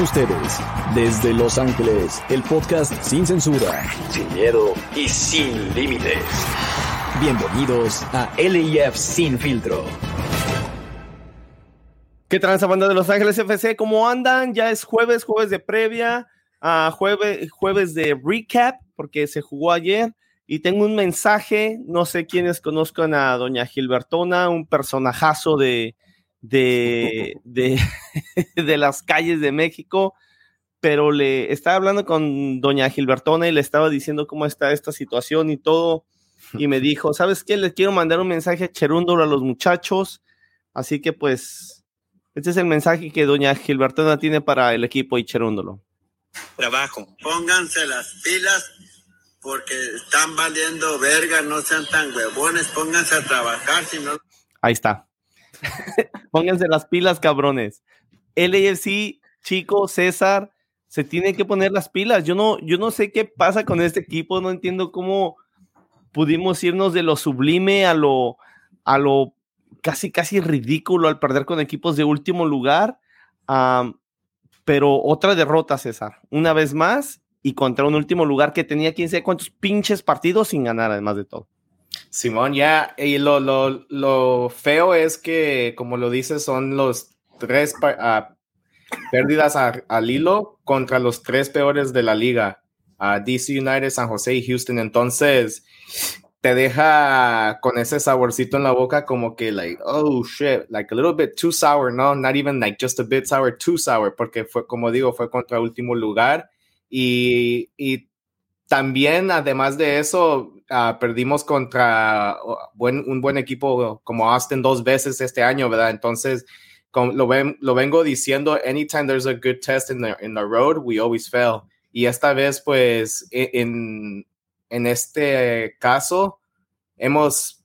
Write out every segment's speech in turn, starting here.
Ustedes, desde Los Ángeles, el podcast sin censura, sin miedo y sin límites. Bienvenidos a LIF Sin Filtro. ¿Qué tranza banda de Los Ángeles FC? ¿Cómo andan? Ya es jueves, jueves de previa, uh, jueves, jueves de recap, porque se jugó ayer. Y tengo un mensaje, no sé quiénes conozcan a doña Gilbertona, un personajazo de, de, de, de las calles de México, pero le estaba hablando con doña Gilbertona y le estaba diciendo cómo está esta situación y todo, y me dijo, ¿sabes qué? Les quiero mandar un mensaje cherúndolo a los muchachos, así que pues, este es el mensaje que doña Gilbertona tiene para el equipo y cherúndolo. Trabajo. Pónganse las pilas porque están valiendo verga, no sean tan huevones, pónganse a trabajar, si no... Ahí está. Pónganse las pilas, cabrones. LAFC, Chico, César, se tienen que poner las pilas. Yo no, yo no sé qué pasa con este equipo, no entiendo cómo pudimos irnos de lo sublime a lo, a lo casi, casi ridículo al perder con equipos de último lugar. pero otra derrota, César, una vez más y contra un último lugar que tenía 15 cuántos pinches partidos sin ganar, además de todo. Simón, ya, y lo, lo, lo, feo es que, como lo dices, son los tres uh, pérdidas al hilo contra los tres peores de la liga, uh, DC United, San José y Houston. Entonces, te deja con ese saborcito en la boca como que, like, oh shit, like a little bit too sour, no, not even like just a bit sour, too sour, porque fue, como digo, fue contra último lugar. Y, y también, además de eso, uh, perdimos contra buen, un buen equipo como Austin dos veces este año, ¿verdad? Entonces, lo, ven, lo vengo diciendo, anytime there's a good test in the, in the road, we always fail. Y esta vez, pues, e, en, en este caso, hemos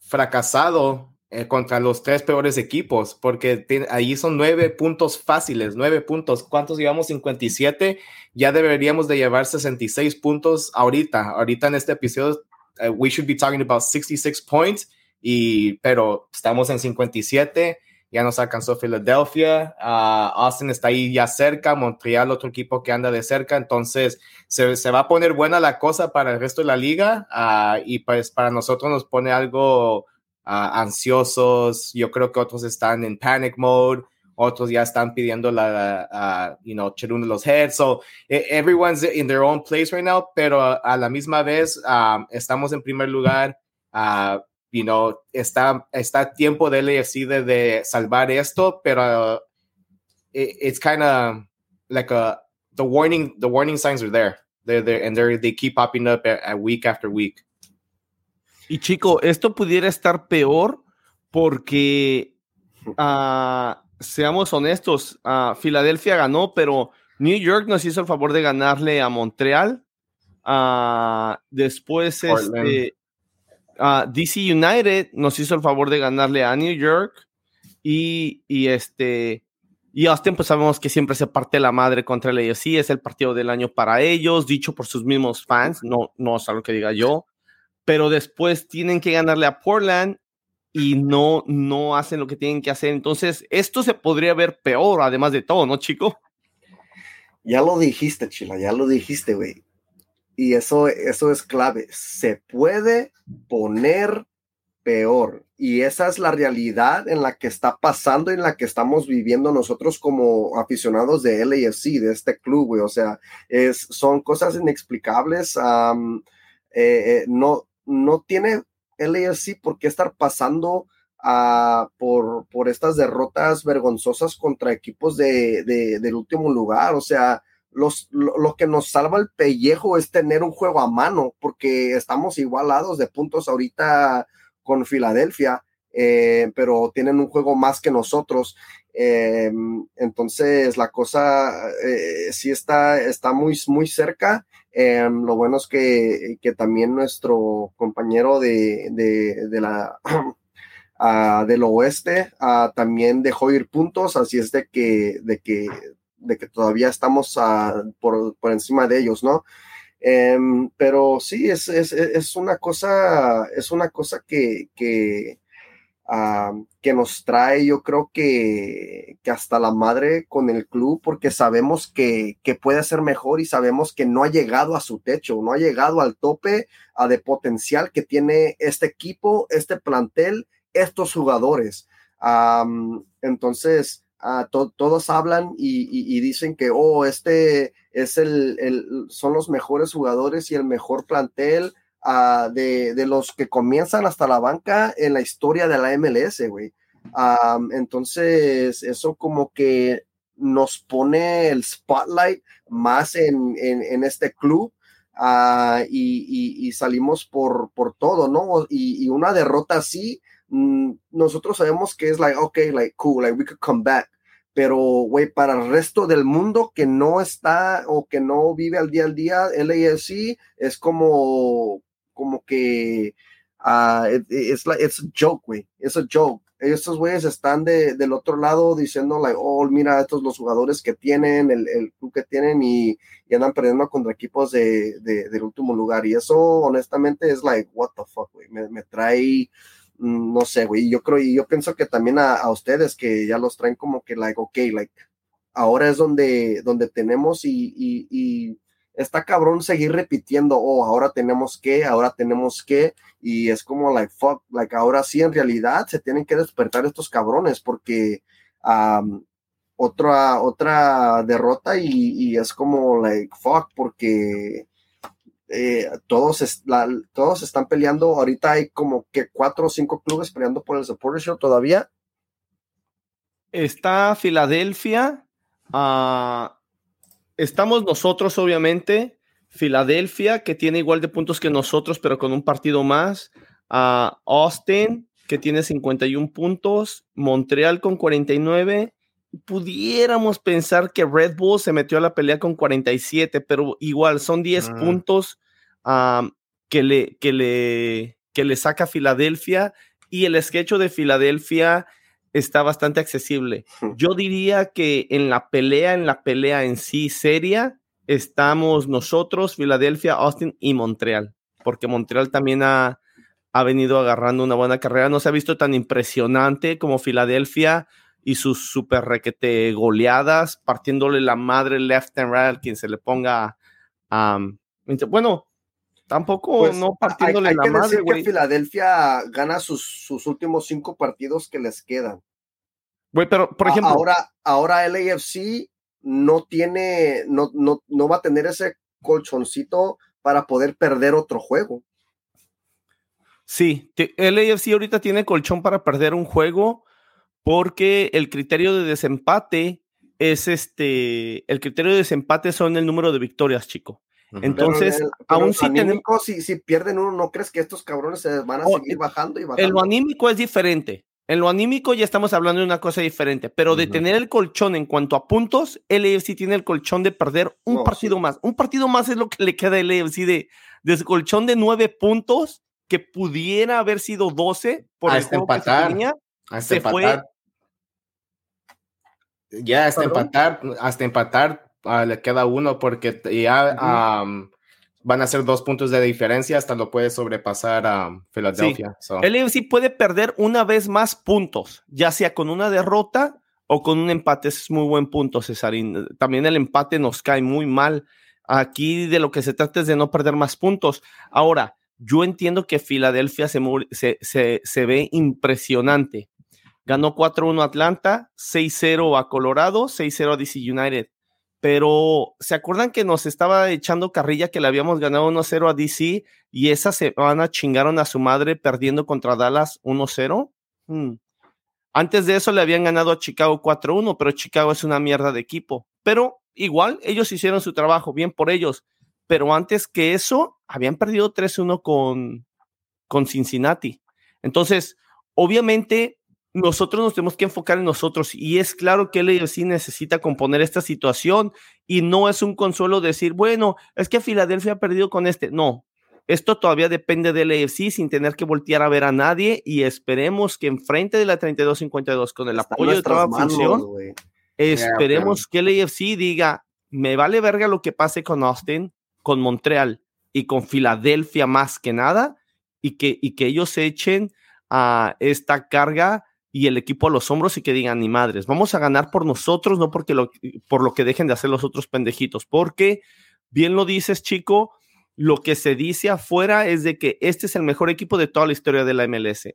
fracasado eh, contra los tres peores equipos, porque ahí son nueve puntos fáciles, nueve puntos. ¿Cuántos llevamos? 57. Ya deberíamos de llevar 66 puntos ahorita. Ahorita en este episodio, uh, we should be talking about 66 points, y, pero estamos en 57. Ya nos alcanzó Philadelphia, uh, Austin está ahí ya cerca, Montreal, otro equipo que anda de cerca, entonces se, se va a poner buena la cosa para el resto de la liga uh, y pues para nosotros nos pone algo ansiosos, yo creo que otros están en panic mode, otros ya están pidiendo la, uh, you know, de los heads, so everyone's in their own place right now, pero a la misma vez um, estamos en primer lugar, uh, you know, está, está tiempo del LAFC de, de salvar esto, pero it, it's kind of like a, the warning, the warning signs are there. They're there and they they keep popping up a, a week after week. Y chico, esto pudiera estar peor porque, uh, seamos honestos, uh, Filadelfia ganó, pero New York nos hizo el favor de ganarle a Montreal. Uh, después, este, DC United nos hizo el favor de ganarle a New York. Y, y este, y Austin, pues sabemos que siempre se parte la madre contra el AFC, es el partido del año para ellos, dicho por sus mismos fans, no, no es algo que diga yo pero después tienen que ganarle a Portland y no, no hacen lo que tienen que hacer. Entonces, esto se podría ver peor, además de todo, ¿no, chico? Ya lo dijiste, Chila, ya lo dijiste, güey. Y eso, eso es clave. Se puede poner peor. Y esa es la realidad en la que está pasando, en la que estamos viviendo nosotros como aficionados de LAFC, de este club, güey. O sea, es, son cosas inexplicables. Eh, eh, no, no tiene LAFC por qué estar pasando a, por, por estas derrotas vergonzosas contra equipos de, del último lugar. O sea, los, lo, que nos salva el pellejo es tener un juego a mano, porque estamos igualados de puntos ahorita con Filadelfia, eh, pero tienen un juego más que nosotros. Eh, entonces la cosa eh, sí está, está muy, muy cerca Em, lo bueno es que, que, también nuestro compañero de, de, de la, uh, del oeste uh, también dejó ir puntos, así es de que, de que, de que todavía estamos uh, por, por, encima de ellos, ¿no? Um, pero sí, es, es, es, una cosa, es una cosa que, que que nos trae, yo creo que, que, hasta la madre con el club, porque sabemos que, que, puede ser mejor y sabemos que no ha llegado a su techo, no ha llegado al tope a de potencial que tiene este equipo, este plantel, estos jugadores. entonces, ah, todos hablan y, dicen que, oh, este es el, son los mejores jugadores y el mejor plantel de, los que comienzan hasta la banca en la historia de la MLS, güey. entonces, eso como que nos pone el spotlight más en, en, este club ah, y, y, salimos por, por todo, ¿no? Y, una derrota así, mm, nosotros sabemos que es like, ok, like, cool, like, we could come back. Pero, güey, para el resto del mundo que no está o que no vive al día al día, LAFC es como, como que uh, es it's a joke, güey. Es a joke. Estos güeyes están de, del otro lado diciendo, like, oh, mira, estos los jugadores que tienen, el, el club que tienen y, y, andan perdiendo contra equipos de, de, del último lugar. Y eso, honestamente, es like, what the fuck, güey. Me, me, trae, mm, no sé, güey. Yo creo, y yo pienso que también a, a, ustedes que ya los traen como que, like, ok, like, ahora es donde, donde tenemos y, y, y está cabrón seguir repitiendo, oh, ahora tenemos que, ahora tenemos que, y es como, like, fuck, like, ahora sí, en realidad se tienen que despertar estos cabrones porque otra, otra derrota y, es como, like, fuck, porque eh, todos, todos están peleando, ahorita hay como que cuatro o cinco clubes peleando por el Supporter Show todavía. Está Filadelfia, uh, estamos nosotros, obviamente, Filadelfia, que tiene igual de puntos que nosotros, pero con un partido más, a Austin, que tiene 51 puntos, Montreal con 49. Pudiéramos pensar que Red Bull se metió a la pelea con 47, pero igual son 10 ah. puntos que, le, que, le, que le saca Filadelfia y el sketch de Filadelfia está bastante accesible. Yo diría que en la pelea, en la pelea en sí seria, estamos nosotros, Filadelfia, Austin y Montreal, porque Montreal también ha, ha venido agarrando una buena carrera. No se ha visto tan impresionante como Filadelfia y sus super requete goleadas, partiéndole la madre left and right quien se le ponga. bueno, Tampoco pues, no partiéndole hay, hay que decir que Filadelfia gana sus, sus, últimos cinco partidos que les quedan. Güey, pero por ejemplo. Ahora, ahora LAFC no tiene, no, no, no va a tener ese colchoncito para poder perder otro juego. Sí, LAFC ahorita tiene colchón para perder un juego porque el criterio de desempate es este, el criterio de desempate son el número de victorias, chico. Entonces, aún si, anímico, si, si, pierden uno, ¿no crees que estos cabrones se van a oh, seguir bajando y bajando? En lo anímico es diferente. En lo anímico ya estamos hablando de una cosa diferente, pero de tener el colchón en cuanto a puntos, el AFC tiene el colchón de perder un partido más. Un partido más es lo que le queda al AFC de, de colchón de nueve puntos, que pudiera haber sido doce por hasta el empatar, hasta empatar. Ya hasta empatar, hasta empatar Ah, le queda uno porque ya van a ser dos puntos de diferencia, hasta lo puede sobrepasar a Filadelfia. El AFC puede perder una vez más puntos, ya sea con una derrota o con un empate. es muy buen punto, Cesarín. También el empate nos cae muy mal. Aquí de lo que se trata es de no perder más puntos. Ahora, yo entiendo que Filadelfia se, se, se ve impresionante. Ganó 4-1 Atlanta, 6-0 a Colorado, 6-0 a DC United pero ¿se acuerdan que nos estaba echando carrilla que le habíamos ganado 1-0 a DC y esa semana chingaron a su madre perdiendo contra Dallas 1-0? Hmm. Antes de eso le habían ganado a Chicago 4-1, pero Chicago es una mierda de equipo. Pero igual ellos hicieron su trabajo, bien por ellos. Pero antes que eso, habían perdido 3-1 con, con Cincinnati. Entonces, obviamente, nosotros nos tenemos que enfocar en nosotros y es claro que el AFC necesita componer esta situación y no es un consuelo decir, bueno, es que Filadelfia ha perdido con este. No, esto todavía depende del AFC sin tener que voltear a ver a nadie y esperemos que enfrente de la 32-52 con el apoyo de toda función, esperemos que el AFC diga, me vale verga lo que pase con Austin, con Montreal y con Filadelfia más que nada y que, y que ellos echen a esta carga y el equipo a los hombros y que digan, ni madres, vamos a ganar por nosotros, no porque por lo que dejen de hacer los otros pendejitos, porque bien lo dices, chico, lo que se dice afuera es de que este es el mejor equipo de toda la historia de la MLS.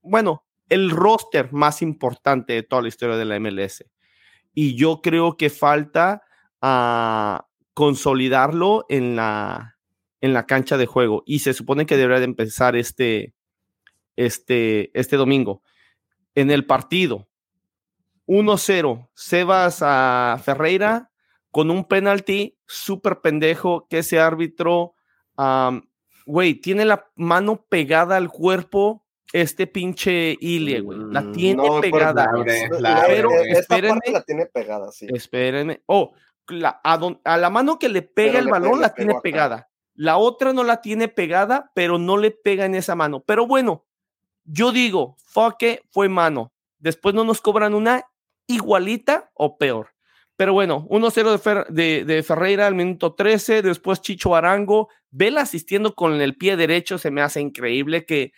bueno, el roster más importante de toda la historia de la MLS. Y yo creo que falta a consolidarlo en la, en la cancha de juego. Y se supone que debería de empezar este, este, este domingo. En el partido, 1-0, Sebas a Ferreira con un penalti súper pendejo que ese árbitro, güey, tiene la mano pegada al cuerpo este pinche Ilie, güey. La mm, tiene pegada. pero espérenme. la tiene pegada, sí. Espérenme. Oh, a, la mano que le pega el balón la tiene pegada. La otra no la tiene pegada, pero no le pega en esa mano. Pero bueno, yo digo, fuck fue mano. Después no nos cobran una igualita o peor. Pero bueno, 1-0 de, de, Ferreira al minuto 13, después Chicho Arango, Vela asistiendo con el pie derecho, se me hace increíble que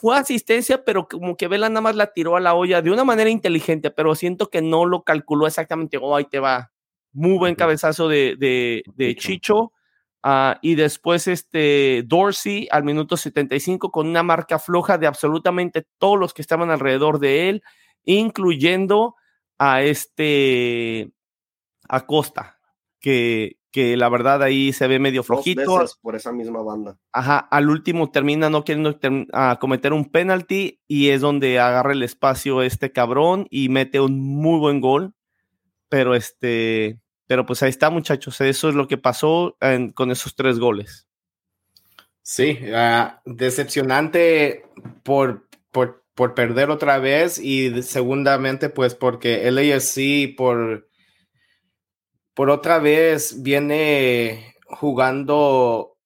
fue asistencia, pero como que Vela nada más la tiró a la olla de una manera inteligente, pero siento que no lo calculó exactamente, oh, ahí te va, muy buen cabezazo de, de, Chicho. Ah, y después este Dorsey al minuto 75 con una marca floja de absolutamente todos los que estaban alrededor de él, incluyendo a este Acosta, que, que la verdad ahí se ve medio flojito. por esa misma banda. Ajá, al último termina no queriendo cometer un penalti y es donde agarra el espacio este cabrón y mete un muy buen gol. Pero este, pero pues ahí está, muchachos. Eso es lo que pasó con esos tres goles. Sí, ah, decepcionante por, por, por, perder otra vez y segundamente pues porque el AFC por, por otra vez viene jugando,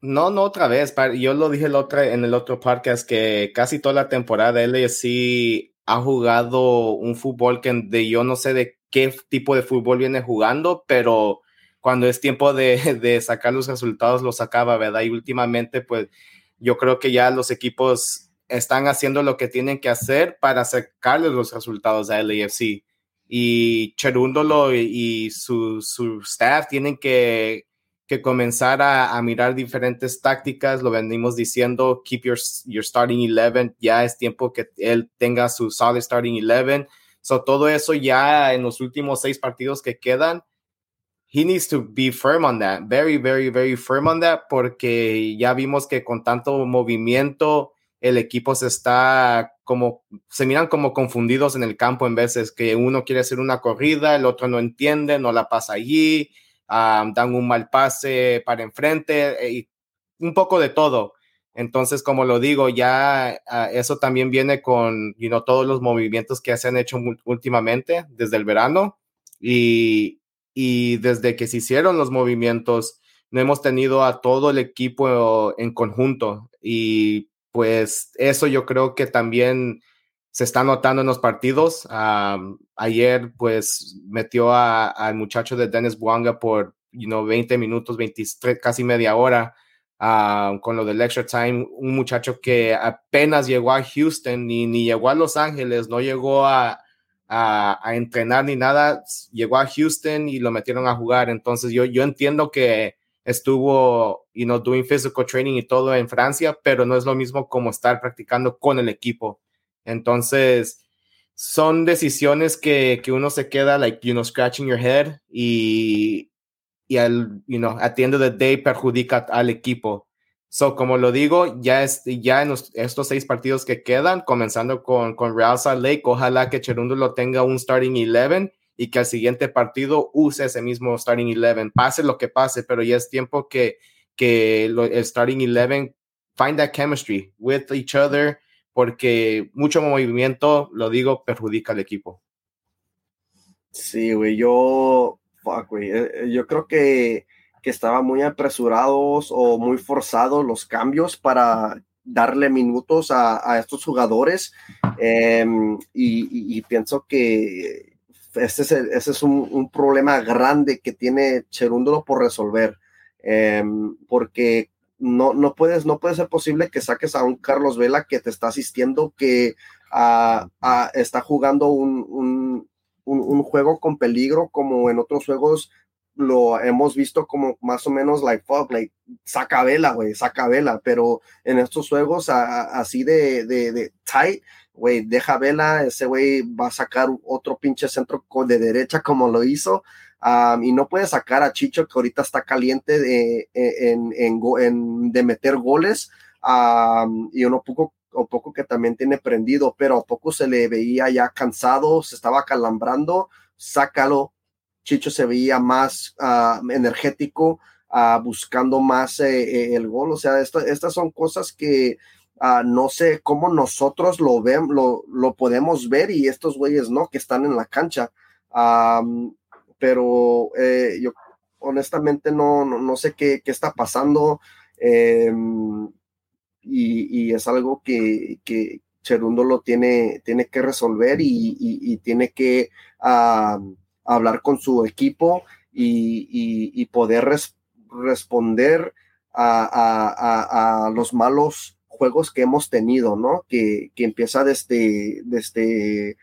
no, no otra vez, yo lo dije el otro, en el otro podcast que casi toda la temporada el AFC ha jugado un fútbol que de yo no sé de qué tipo de fútbol viene jugando, pero cuando es tiempo de, sacar los resultados, lo sacaba, ¿verdad? Y últimamente, pues yo creo que ya los equipos están haciendo lo que tienen que hacer para sacarles los resultados a LAFC. Y Cherúndolo y, su, staff tienen que, comenzar a, mirar diferentes tácticas. Lo venimos diciendo, keep your, your starting 11. Ya es tiempo que él tenga su solid starting 11 So, todo eso ya en los últimos seis partidos que quedan, he needs to be firm on that, very, very, very firm on that, porque ya vimos que con tanto movimiento el equipo se está como, se miran como confundidos en el campo en veces, que uno quiere hacer una corrida, el otro no entiende, no la pasa allí, um, dan un mal pase para enfrente, y un poco de todo. Entonces, como lo digo, ya ah, eso también viene con you todos los movimientos que se han hecho últimamente desde el verano y, desde que se hicieron los movimientos, no hemos tenido a todo el equipo en conjunto y pues eso yo creo que también se está notando en los partidos. ayer pues metió al muchacho de Dennis Buanga por you know, 20 minutos, 23, casi media hora Ah, con lo del extra time, un muchacho que apenas llegó a Houston ni, ni llegó a Los Ángeles, no llegó a, a, entrenar ni nada, llegó a Houston y lo metieron a jugar. Entonces yo, yo entiendo que estuvo, you know, doing physical training y todo en Francia, pero no es lo mismo como estar practicando con el equipo. Entonces, son decisiones que, que uno se queda, like, you know, scratching your head y, y al, you know, at the end of the day perjudica al equipo. So, como lo digo, ya, es, ya en estos seis partidos que quedan, comenzando con, con Real Salt Lake, ojalá que lo tenga un starting 11 y que al siguiente partido use ese mismo starting 11, pase lo que pase, pero ya es tiempo que, que el starting 11 find that chemistry with each other, porque mucho movimiento, lo digo, perjudica al equipo. Sí, güey, yo eh, eh, yo creo que, que estaban muy apresurados o muy forzados los cambios para darle minutos a, estos jugadores. Em, y, pienso que ese es, ese es un, problema grande que tiene Cherúndolo por resolver. Em, porque no, no, puedes, no puede ser posible que saques a un Carlos Vela que te está asistiendo, que ah, ah, está jugando un, juego con peligro, como en otros juegos lo hemos visto como más o menos like fuck, like saca vela, güey, saca vela, pero en estos juegos así de, de, de tight, güey, deja vela, ese güey va a sacar otro pinche centro de derecha como lo hizo, y no puede sacar a Chicho que ahorita está caliente de, e, en, de meter goles, y uno poco o poco que también tiene prendido, pero a poco se le veía ya cansado, se estaba calambrando, sácalo. Chicho se veía más energético, buscando más eh, eh, el gol. O sea, estas son cosas que Ah, no sé cómo nosotros lo vemos, lo, lo, podemos ver y estos güeyes no, que están en la cancha. pero eh, yo honestamente no, no, sé qué, qué, está pasando em, y, y, es algo que, que Cherundo lo tiene, tiene que resolver y, y tiene que hablar con su equipo y, poder responder a, a, a los malos juegos que hemos tenido, ¿no? Que, que empieza desde, desde,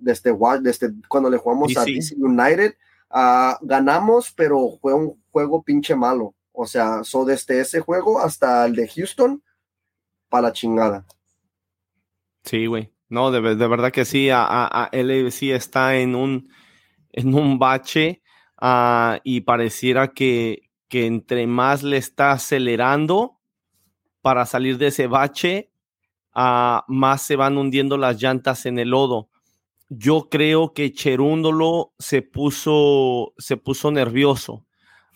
desde, desde, cuando le jugamos a DC United, ah, ganamos, pero fue un juego pinche malo. O sea, so desde ese juego hasta el de Houston, para la chingada. Sí, güey. No, de, verdad que sí, a, a, sí está en un, en un bache ah, y pareciera que, que entre más le está acelerando, para salir de ese bache, ah, más se van hundiendo las llantas en el lodo. Yo creo que Cherúndolo se puso, se puso nervioso.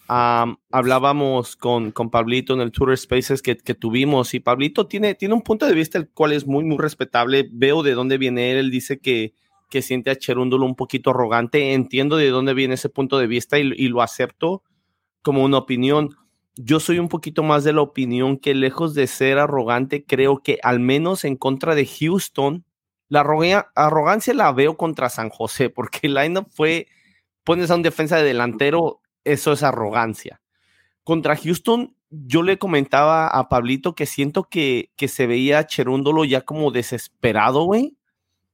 Hablábamos con, con Pablito en el Tour Spaces que, que, tuvimos y Pablito tiene, tiene un punto de vista el cual es muy, muy respetable. Veo de dónde viene él. Él dice que, que siente a Cherúndolo un poquito arrogante. Entiendo de dónde viene ese punto de vista y, lo acepto como una opinión yo soy un poquito más de la opinión que lejos de ser arrogante, creo que al menos en contra de Houston, la arrogancia la veo contra San José, porque el line fue, pones a un defensa de delantero, eso es arrogancia. Contra Houston, yo le comentaba a Pablito que siento que, que se veía Cherúndolo ya como desesperado, güey.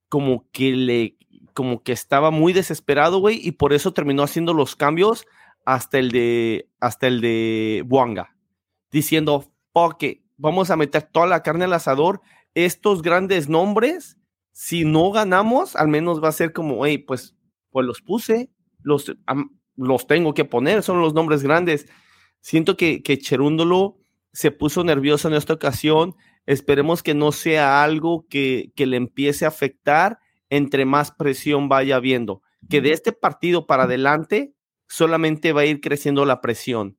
Como que le, como que estaba muy desesperado, güey, y por eso terminó haciendo los cambios hasta el de, hasta el de Buanga, diciendo, ok, vamos a meter toda la carne al asador, estos grandes nombres, si no ganamos, al menos va a ser como, hey, pues, pues los puse, los, los tengo que poner, son los nombres grandes. Siento que, que Cherúndolo se puso nervioso en esta ocasión. Esperemos que no sea algo que, que le empiece a afectar entre más presión vaya viendo. Que de este partido para adelante solamente va a ir creciendo la presión,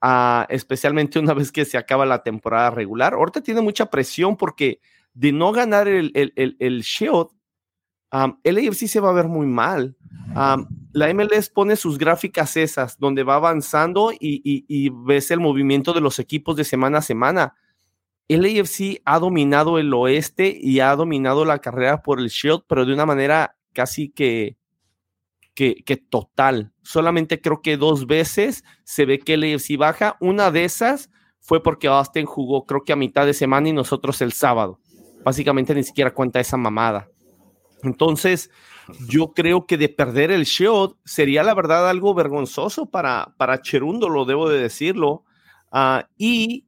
ah, especialmente una vez que se acaba la temporada regular. Ahorita tiene mucha presión porque de no ganar el, el, el, el Shield, el AFC se va a ver muy mal. la MLS pone sus gráficas esas, donde va avanzando y, ves el movimiento de los equipos de semana a semana. El AFC ha dominado el oeste y ha dominado la carrera por el Shield, pero de una manera casi que que, total. Solamente creo que dos veces se ve que el AFC baja. Una de esas fue porque Austin jugó creo que a mitad de semana y nosotros el sábado. Básicamente ni siquiera cuenta esa mamada. Entonces, yo creo que de perder el Shield sería la verdad algo vergonzoso para, para Cherundo, lo debo de decirlo. Ah, y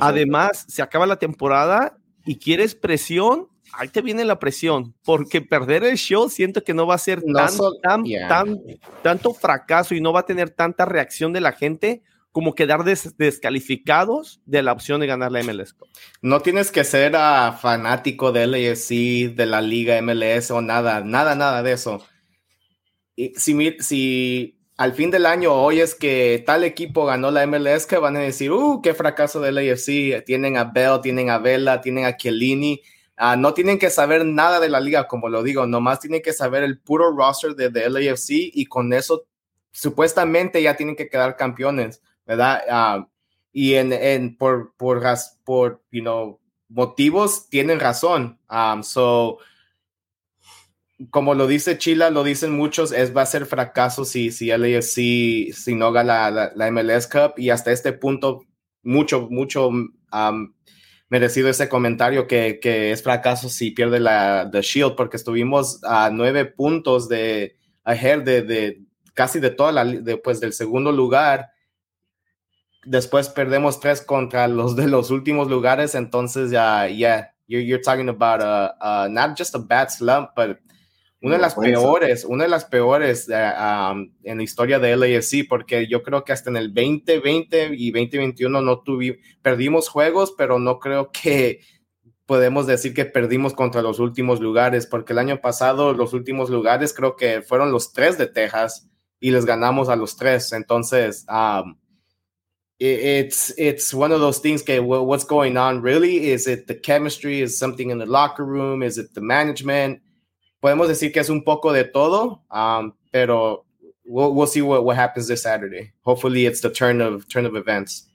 además, se acaba la temporada y quieres presión, ahí te viene la presión, porque perder el show siento que no va a ser tan, tan, tanto fracaso y no va a tener tanta reacción de la gente como quedar descalificados de la opción de ganar la MLS. No tienes que ser uh, fanático del LAFC, de la liga MLS o nada, nada, nada de eso. Y si, si al fin del año oyes que tal equipo ganó la MLS, que van a decir, uh, qué fracaso del LAFC, tienen a Bell, tienen a Vela, tienen a Chiellini, Ah, no tienen que saber nada de la liga, como lo digo, nomás tienen que saber el puro roster de, de LAFC y con eso supuestamente ya tienen que quedar campeones, ¿verdad? Ah, y en, en, por, por, por you know, motivos tienen razón. Um, so, como lo dice Chila, lo dicen muchos, es, va a ser fracaso si, si LAFC, si no gana la, la, MLS Cup y hasta este punto mucho, mucho merecido ese comentario que, que, es fracaso si pierde la The Shield, porque estuvimos a nueve puntos de ahead de, de casi de toda la, después del segundo lugar. Después perdemos tres contra los de los últimos lugares, entonces ya, yeah, you're, you're talking about a, not just a bad slump, but una de las peores, una de las peores eh, en la historia de LAFC, porque yo creo que hasta en el 2020 y 2021 no tuvimos, perdimos juegos, pero no creo que podemos decir que perdimos contra los últimos lugares, porque el año pasado los últimos lugares creo que fueron los tres de Texas y les ganamos a los tres. Entonces, um, it's it's one of those things. Que what's going on really? Is it the chemistry? Is something in the locker room? Is it the management? Podemos decir que es un poco de todo, um, pero we'll, we'll see what, what happens this Saturday. Hopefully, it's the turn of turn of events.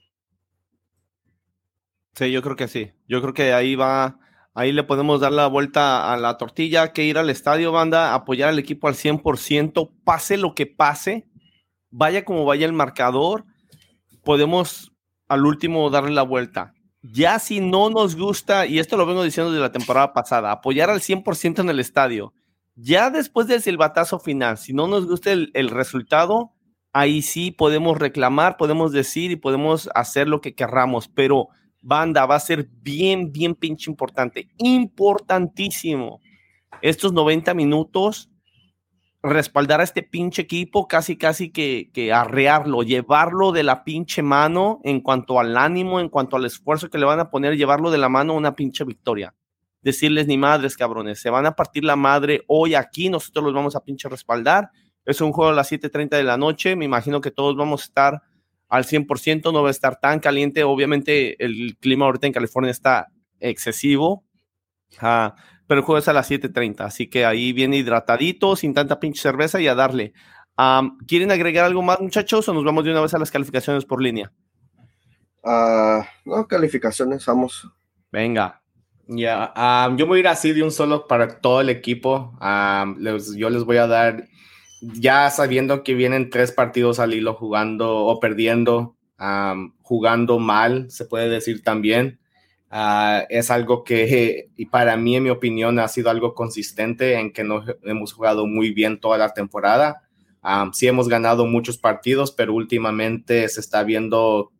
Sí, yo creo que sí. Yo creo que ahí va, ahí le podemos dar la vuelta a la tortilla, que ir al estadio, banda, apoyar al equipo al 100%, pase lo que pase, vaya como vaya el marcador, podemos al último darle la vuelta. Ya si no nos gusta, y esto lo vengo diciendo desde la temporada pasada, apoyar al 100% en el estadio. Ya después del silbatazo final, si no nos gusta el, el resultado, ahí sí podemos reclamar, podemos decir y podemos hacer lo que querramos, pero banda, va a ser bien, bien pinche importante, importantísimo. Estos 90 minutos, respaldar a este pinche equipo, casi, casi que, que arrearlo, llevarlo de la pinche mano en cuanto al ánimo, en cuanto al esfuerzo que le van a poner, llevarlo de la mano a una pinche victoria. Decirles ni madres, cabrones, se van a partir la madre hoy aquí, nosotros los vamos a pinche respaldar. Es un juego a las 7:30 de la noche, me imagino que todos vamos a estar al 100%, no va a estar tan caliente. Obviamente el clima ahorita en California está excesivo, uh, pero el juego es a las 7.30, así que ahí viene hidratadito, sin tanta pinche cerveza y a darle. Um, ¿Quieren agregar algo más, muchachos, o nos vamos de una vez a las calificaciones por línea? Uh, no, calificaciones, vamos. Venga. Ya, um, yo voy a ir así de un solo para todo el equipo. Les, yo les voy a dar ya sabiendo que vienen tres partidos al hilo jugando o perdiendo, jugando mal, se puede decir también. Ah, es algo que, y para mí, en mi opinión, ha sido algo consistente en que no hemos jugado muy bien toda la temporada. sí hemos ganado muchos partidos, pero últimamente se está viendo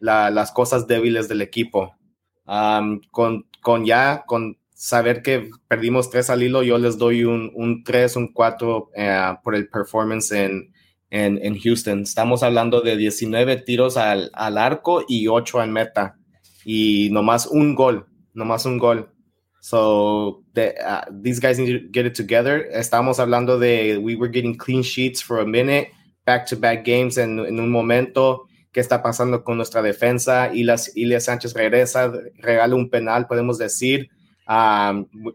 las cosas débiles del equipo. con, con ya, con saber que perdimos tres al hilo, yo les doy un, un 3, un 4 eh, por el performance en, en, en, Houston. Estamos hablando de 19 tiros al, al arco y 8 en meta. Y nomás un gol, nomás un gol. So the, uh, these guys need to get it together. Estamos hablando de we were getting clean sheets for a minute, back to back games en, en un momento. ¿Qué está pasando con nuestra defensa? y Ilya Sánchez regresa, regala un penal, podemos decir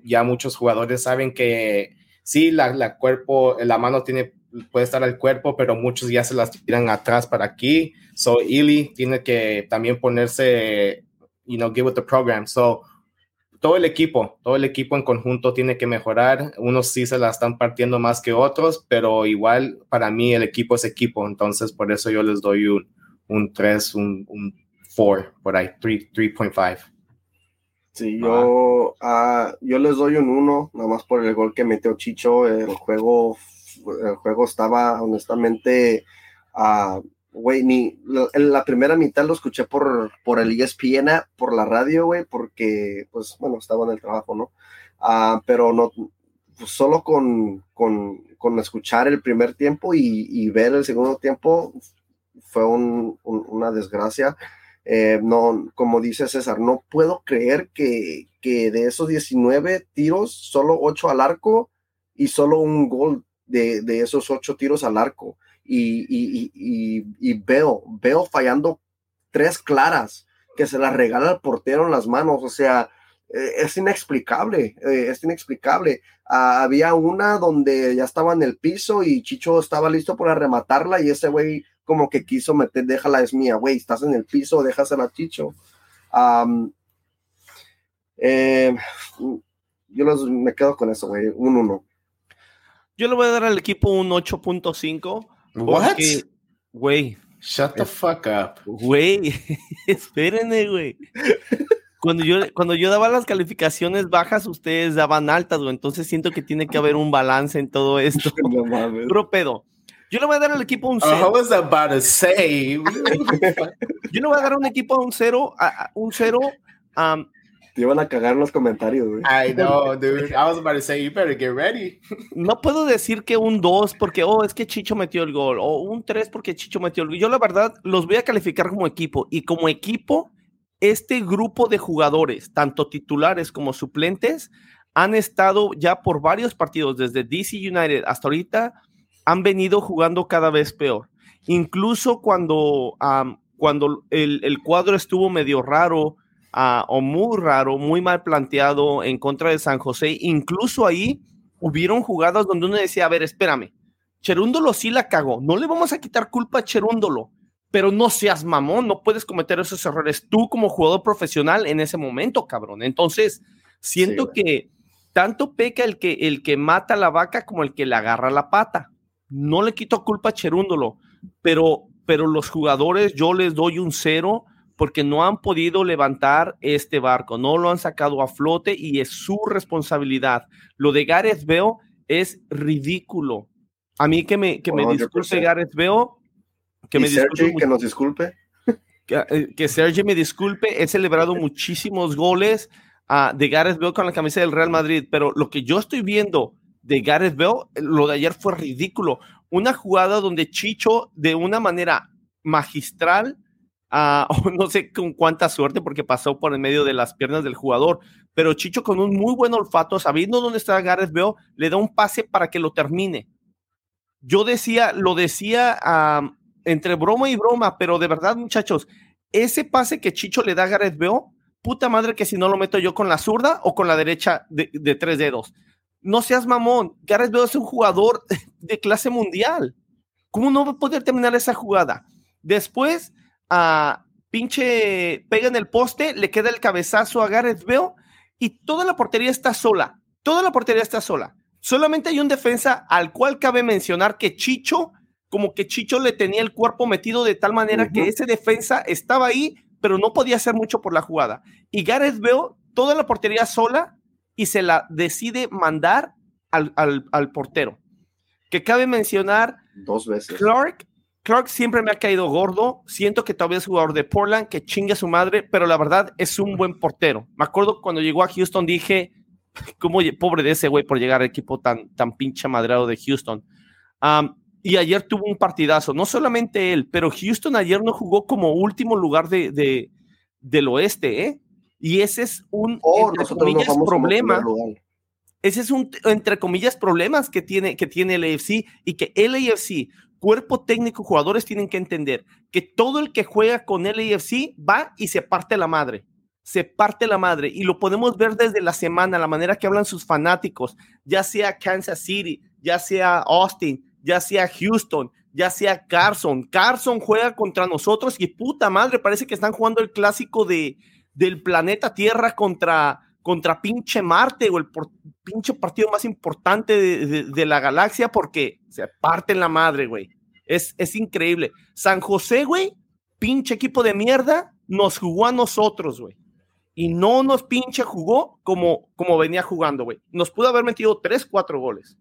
ya muchos jugadores saben que sí, la, la, cuerpo, la mano tiene, puede estar al cuerpo, pero muchos ya se las tiran atrás para aquí. So, Ili tiene que también ponerse, you know, give with the program. So, todo el equipo, todo el equipo en conjunto tiene que mejorar. Unos sí se la están partiendo más que otros, pero igual para mí el equipo es equipo. Entonces, por eso yo les doy un, un 3, un, un 4, por ahí, 3.5. Sí, yo, uh, yo les doy un 1, nada más por el gol que metió Chicho. El juego, el juego estaba honestamente, uh, güey, ni en la primera mitad lo escuché por, por el ESPN, por la radio, güey, porque, pues, bueno, estaba en el trabajo, ¿no? Uh, pero no, pues, solo con, con, con, escuchar el primer tiempo y, y ver el segundo tiempo fue un, un, una desgracia. Eh, no, como dice César, no puedo creer que, que, de esos 19 tiros, solo 8 al arco y solo un gol de, de esos 8 tiros al arco. Y, veo, veo fallando tres claras que se las regala el portero en las manos. O sea, eh, es inexplicable, eh, es inexplicable. Ah, había una donde ya estaba en el piso y Chicho estaba listo para rematarla y ese güey como que quiso meter, déjala, es mía, güey, estás en el piso, déjasela a Chicho. Eh, yo me quedo con eso, güey, un 1. Yo le voy a dar al equipo un 8.5. Porque, güey, Shut the fuck up. Güey, espérenme, güey. Cuando yo, cuando yo daba las calificaciones bajas, ustedes daban altas, güey. Entonces siento que tiene que haber un balance en todo esto. No mames. Puro pedo. Yo le voy a dar al equipo un Oh, I cero. was about to say. Yo le voy a dar a un equipo a un cero, a, a un cero. am, Te iban a cagar los comentarios, güey. I know, dude. I was about to say, you better get ready. no puedo decir que un 2 porque, oh, es que Chicho metió el gol, o un 3 porque Chicho metió el gol. Yo la verdad los voy a calificar como equipo y como equipo, este grupo de jugadores, tanto titulares como suplentes, han estado ya por varios partidos, desde DC United hasta ahorita, han venido jugando cada vez peor. Incluso cuando, cuando el, el cuadro estuvo medio raro ah, o muy raro, muy mal planteado en contra de San José, incluso ahí hubieron jugadas donde uno decía, a ver, espérame, Cherúndolo sí la cagó, no le vamos a quitar culpa a Cherúndolo, pero no seas mamón, no puedes cometer esos errores tú como jugador profesional en ese momento, cabrón. Entonces, siento que tanto peca el que, el que mata la vaca como el que le agarra la pata. No le quito culpa a Cherúndolo, pero, pero los jugadores yo les doy un cero porque no han podido levantar este barco, no lo han sacado a flote y es su responsabilidad. Lo de Gareth Bale es ridículo. A mí que me, que me 100%. disculpe Gareth Bale, que y me disculpe Sergi, que nos disculpe. que, eh, que Sergi me disculpe, he celebrado muchísimos goles ah, de Gareth Bale con la camisa del Real Madrid, pero lo que yo estoy viendo de Gareth Bale, eh, lo de ayer fue ridículo. Una jugada donde Chicho, de una manera magistral, o no sé con cuánta suerte, porque pasó por en medio de las piernas del jugador, pero Chicho con un muy buen olfato, sabiendo dónde está Gareth Bale, le da un pase para que lo termine. Yo decía, lo decía entre broma y broma, pero de verdad, muchachos, ese pase que Chicho le da a Gareth Bale, puta madre que si no lo meto yo con la zurda o con la derecha de, tres dedos. No seas mamón, Gareth Bale es un jugador de clase mundial. ¿Cómo no va a poder terminar esa jugada? Después, a pinche pega en el poste, le queda el cabezazo a Gareth Bale y toda la portería está sola. Toda la portería está sola. Solamente hay un defensa al cual cabe mencionar que Chicho, como que Chicho le tenía el cuerpo metido de tal manera que ese defensa estaba ahí, pero no podía hacer mucho por la jugada. Y Gareth Bale, toda la portería sola y se la decide mandar al, al- al portero. Que cabe mencionar Dos veces. Clark, Clark siempre me ha caído gordo. Siento que todavía es jugador de Portland, que chingue a su madre, pero la verdad es un buen portero. Me acuerdo cuando llegó a Houston, dije, como pobre de ese güey por llegar al equipo tan, tan pinche madrado de Houston. Y ayer tuvo un partidazo, no solamente él, pero Houston ayer no jugó como último lugar de, de- del oeste, ¿eh? Y ese es un Oh, entre comillas, problema ese es un, entre comillas, problemas que tiene, que tiene el AFC y que el AFC, cuerpo técnico, jugadores tienen que entender que todo el que juega con el AFC va y se parte la madre. Se parte la madre y lo podemos ver desde la semana, la manera que hablan sus fanáticos, ya sea Kansas City, ya sea Austin, ya sea Houston, ya sea Carson. Carson juega contra nosotros y puta madre, parece que están jugando el clásico de, del planeta Tierra contra, contra pinche Marte o el por- pinche partido más importante de, de- de la galaxia porque se parten la madre, güey. Es, es increíble. San José, güey, pinche equipo de mierda, nos jugó a nosotros, güey. Y no nos pinche jugó como, como venía jugando, güey. Nos pudo haber metido 3, 4 goles.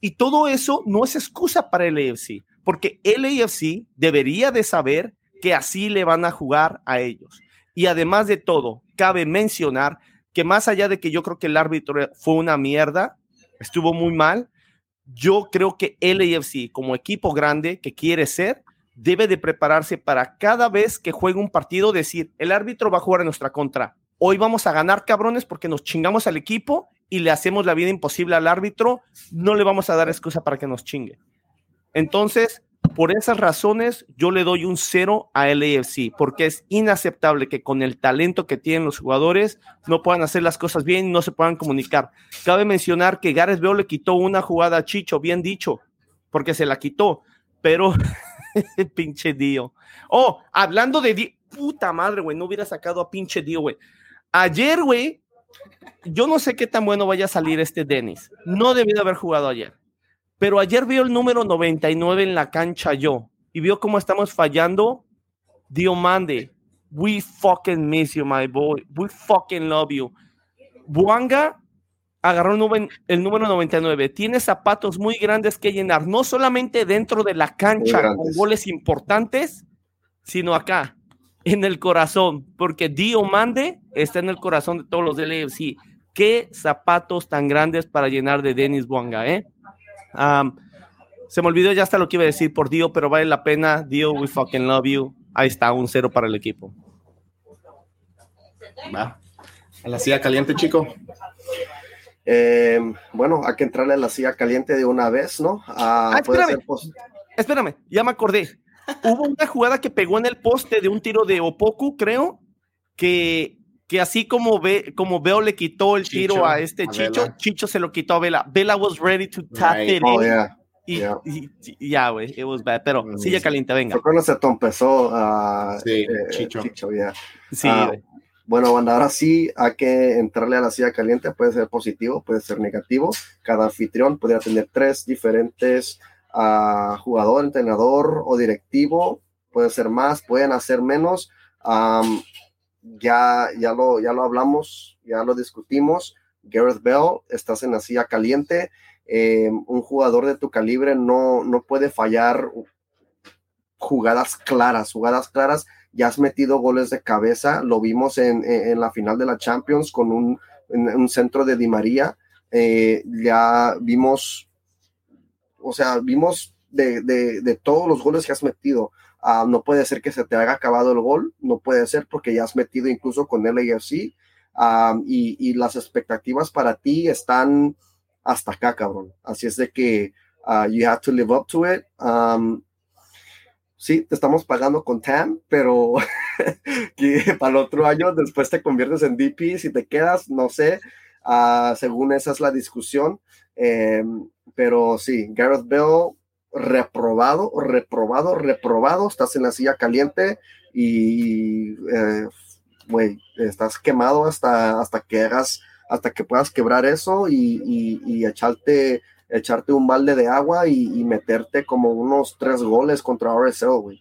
Y todo eso no es excusa para el AFC, porque el AFC debería de saber que así le van a jugar a ellos. Y además de todo, cabe mencionar que más allá de que yo creo que el árbitro fue una mierda, estuvo muy mal, yo creo que el AFC como equipo grande que quiere ser, debe de prepararse para cada vez que juegue un partido decir, el árbitro va a jugar en nuestra contra. Hoy vamos a ganar cabrones porque nos chingamos al equipo y le hacemos la vida imposible al árbitro, no le vamos a dar excusa para que nos chingue. Entonces, por esas razones, yo le doy un cero a LAFC, porque es inaceptable que con el talento que tienen los jugadores no puedan hacer las cosas bien y no se puedan comunicar. Cabe mencionar que Gareth Bale le quitó una jugada a Chicho, bien dicho, porque se la quitó, pero pinche Dio. Oh, hablando de Dio, puta madre, güey, no hubiera sacado a pinche Dio, güey. Ayer, güey, yo no sé qué tan bueno vaya a salir este Dennis. No debió de haber jugado ayer. Pero ayer vio el número 99 en la cancha yo. y vio cómo estamos fallando, Diomande, we fucking miss you, my boy. We fucking love you. Buanga agarró el número 99. Tiene zapatos muy grandes que llenar, no solamente dentro de la cancha con goles importantes, sino acá, en el corazón, porque Diomande está en el corazón de todos los del AFC. Qué zapatos tan grandes para llenar de Dennis Buanga, ¿eh? Se me olvidó ya hasta lo que iba a decir por Dio, pero vale la pena. Dio, we fucking love you. Ahí está, un cero para el equipo. Va. A la silla caliente, chico. Em, bueno, hay que entrarle a la silla caliente de una vez, ¿no? Ah, espérame. espérame, ya me acordé. Hubo una jugada que pegó en el poste de un tiro de Opoku, creo, que, que así como, ve, como Veo le quitó el tiro a este Chicho, Chicho se lo quitó a Vela. Vela was ready to tap it oh, y, ya, güey, it was bad. Pero sí, ya caliente, venga. Fue cuando se empezó a sí, eh, Chicho. ya. Sí, ah, bueno, bueno, ahora sí hay que entrarle a la silla caliente. Puede ser positivo, puede ser negativo. Cada anfitrión podría tener tres diferentes uh, jugador, entrenador o directivo. Puede ser más, pueden hacer menos. Ya, ya, lo, ya lo hablamos, ya lo discutimos. Gareth Bell, estás en la silla caliente eh, un jugador de tu calibre no, no puede fallar jugadas claras, jugadas claras. Ya has metido goles de cabeza, lo vimos en, la final de la Champions con un, un centro de Di María. Eh, ya vimos, o sea, vimos de, todos los goles que has metido. Ah, no puede ser que se te haya acabado el gol, no puede ser porque ya has metido incluso con el AFC ah, y, y, las expectativas para ti están hasta acá, cabrón. Así es de que uh, you have to live up to it. Um, sí, te estamos pagando con TAM, pero que para el otro año después te conviertes en DP, si te quedas, no sé, según esa es la discusión. Em, pero sí, Gareth Bell reprobado, reprobado, reprobado, estás en la silla caliente y, eh, güey, estás quemado hasta, hasta que hagas hasta que puedas quebrar eso y, echarte, echarte un balde de agua y, meterte como unos tres goles contra RSL, güey.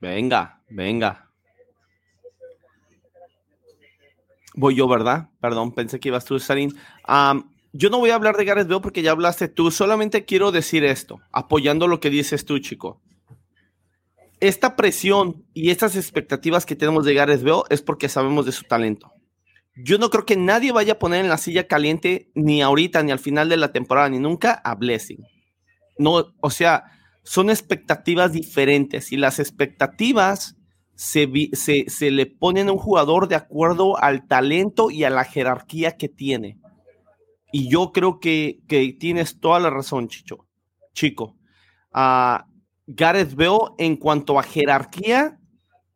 Venga, venga. Voy yo, ¿verdad? Perdón, pensé que ibas tú, Sarin. Yo no voy a hablar de Gareth Bale porque ya hablaste tú. Solamente quiero decir esto, apoyando lo que dices tú, chico. Esta presión y estas expectativas que tenemos de Gareth Bale es porque sabemos de su talento yo no creo que nadie vaya a poner en la silla caliente ni ahorita, ni al final de la temporada, ni nunca a Blessing. No, o sea, son expectativas diferentes y las expectativas se, se, le ponen a un jugador de acuerdo al talento y a la jerarquía que tiene. Y yo creo que, que tienes toda la razón, Chicho. Chico. a Gareth Bale, en cuanto a jerarquía,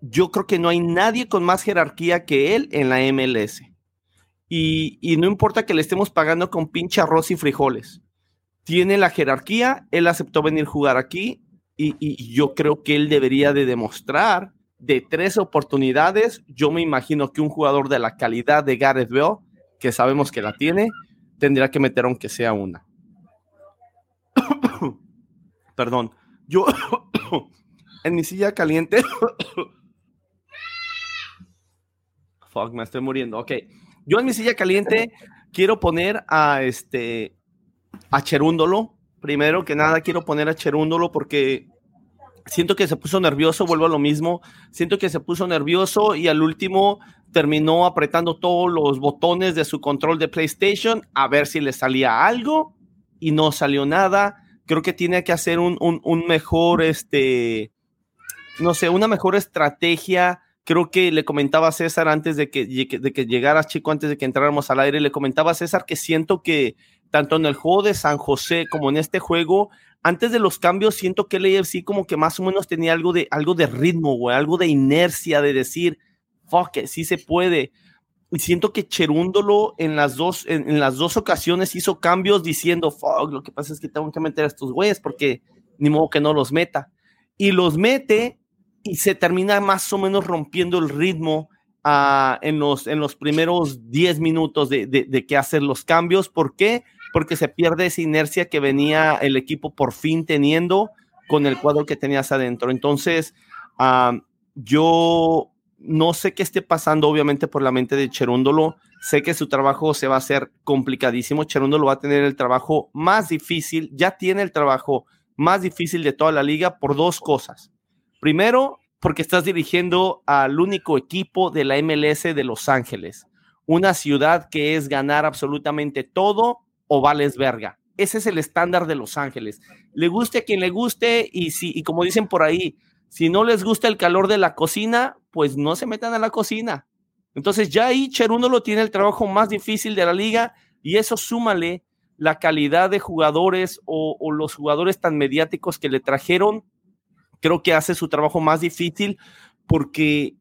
yo creo que no hay nadie con más jerarquía que él en la MLS. Y, no importa que le estemos pagando con pinche arroz y frijoles. Tiene la jerarquía, él aceptó venir a jugar aquí y, yo creo que él debería de demostrar de tres oportunidades. Yo me imagino que un jugador de la calidad de Gareth Bale, que sabemos que la tiene, tendría que meter aunque sea una. Perdón, yo en mi silla caliente Fuck, me estoy muriendo. Ok. Yo en mi silla caliente quiero poner a este a Cherúndolo. Primero que nada quiero poner a Cherúndolo porque siento que se puso nervioso, vuelvo a lo mismo. Siento que se puso nervioso y al último terminó apretando todos los botones de su control de PlayStation a ver si le salía algo y no salió nada. Creo que tiene que hacer un, un mejor, este, no sé, una mejor estrategia creo que le comentaba a César antes de que, de que llegara Chico, antes de que entráramos al aire, le comentaba a César que siento que tanto en el juego de San José como en este juego, antes de los cambios, siento que el AFC como que más o menos tenía algo de, algo de ritmo, güey, algo de inercia, de decir, fuck, sí se puede. Y siento que Cherúndolo en las dos, en, las dos ocasiones hizo cambios diciendo, fuck, lo que pasa es que tengo que meter a estos güeyes porque ni modo que no los meta. Y los mete y se termina más o menos rompiendo el ritmo uh, en, los, en los primeros 10 minutos de, de, que hacer los cambios. ¿Por qué? Porque se pierde esa inercia que venía el equipo por fin teniendo con el cuadro que tenías adentro. Entonces, ah, yo no sé qué esté pasando, obviamente, por la mente de Cherúndolo. Sé que su trabajo se va a hacer complicadísimo. Cherúndolo va a tener el trabajo más difícil, ya tiene el trabajo más difícil de toda la liga por dos cosas. Primero, porque estás dirigiendo al único equipo de la MLS de Los Ángeles, una ciudad que es ganar absolutamente todo o vales verga. Ese es el estándar de Los Ángeles. Le guste a quien le guste y si y como dicen por ahí, si no les gusta el calor de la cocina, pues no se metan a la cocina. Entonces ya ahí Cherúndolo tiene el trabajo más difícil de la liga y eso súmale la calidad de jugadores o, o, los jugadores tan mediáticos que le trajeron, creo que hace su trabajo más difícil porque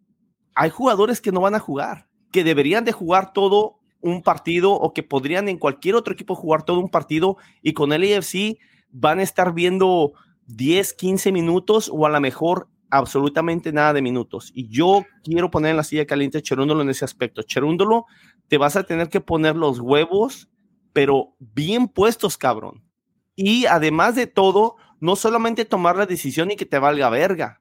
hay jugadores que no van a jugar, que deberían de jugar todo un partido o que podrían en cualquier otro equipo jugar todo un partido y con el AFC van a estar viendo 10, 15 minutos o a lo mejor absolutamente nada de minutos. Y yo quiero poner en la silla caliente a Cherúndolo en ese aspecto. Cherúndolo, te vas a tener que poner los huevos, pero bien puestos, cabrón. Y además de todo, no solamente tomar la decisión y que te valga verga,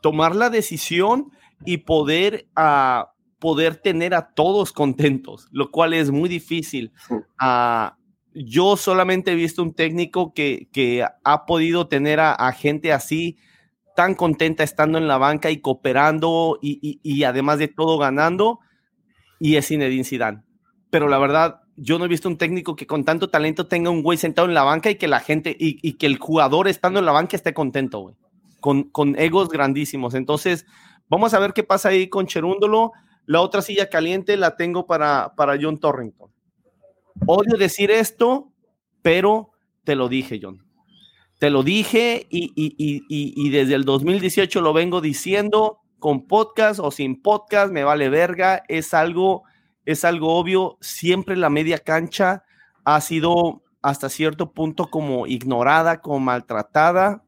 tomar la decisión y poder uh, poder tener a todos contentos, lo cual es muy difícil. Uh, yo solamente he visto un técnico que, que ha podido tener a, a, gente así tan contenta estando en la banca y cooperando y, además de todo ganando, y es Zinedine Zidane. Pero la verdad, yo no he visto un técnico que con tanto talento tenga un güey sentado en la banca y que la gente y, y que el jugador estando en la banca esté contento, güey. Con, con egos grandísimos. Entonces, vamos a ver qué pasa ahí con Cherúndolo. La otra silla caliente la tengo para, para John Torrington. Odio decir esto, pero te lo dije, John. Te lo dije y, y, y, y, desde el 2018 lo vengo diciendo con podcast o sin podcast, me vale verga, es algo, es algo obvio. Siempre la media cancha ha sido hasta cierto punto como ignorada, como maltratada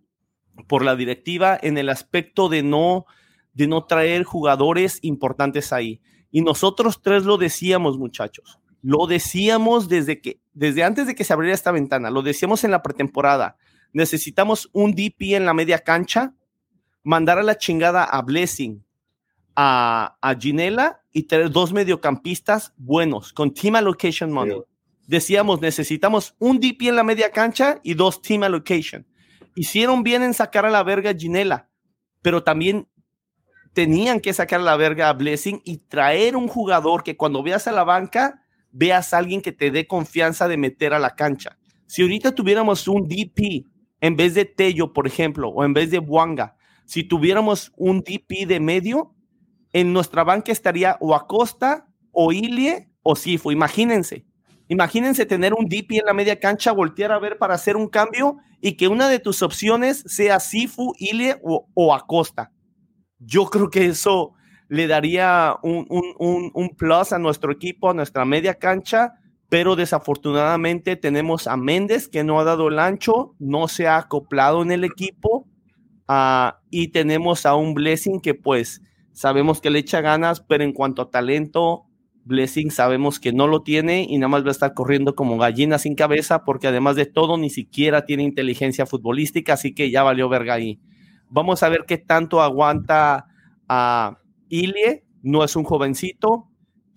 por la directiva en el aspecto de no, de no traer jugadores importantes ahí. Y nosotros tres lo decíamos, muchachos. Lo decíamos desde que, desde antes de que se abriera esta ventana, lo decíamos en la pretemporada. Necesitamos un DP en la media cancha, mandar a la chingada a Blessing, a, a Ginela y tener dos mediocampistas buenos con team allocation money. Sí. Decíamos, necesitamos un DP en la media cancha y dos team allocation. Hicieron bien en sacar a la verga a Ginela, pero también tenían que sacar la verga a Blessing y traer un jugador que cuando veas a la banca, veas a alguien que te dé confianza de meter a la cancha. Si ahorita tuviéramos un DP en vez de Tello, por ejemplo, o en vez de Buanga, si tuviéramos un DP de medio, en nuestra banca estaría o Acosta, o Ilie, o Sifu. Imagínense. Imagínense tener un DP en la media cancha, voltear a ver para hacer un cambio y que una de tus opciones sea Sifu, Ilie o, o Acosta yo creo que eso le daría un, un, un, un, plus a nuestro equipo, a nuestra media cancha, pero desafortunadamente tenemos a Méndez que no ha dado el ancho, no se ha acoplado en el equipo, uh, y tenemos a un Blessing que pues sabemos que le echa ganas, pero en cuanto a talento, Blessing sabemos que no lo tiene y nada más va a estar corriendo como gallina sin cabeza, porque además de todo ni siquiera tiene inteligencia futbolística, así que ya valió verga ahí. Vamos a ver qué tanto aguanta a Ilie. No es un jovencito.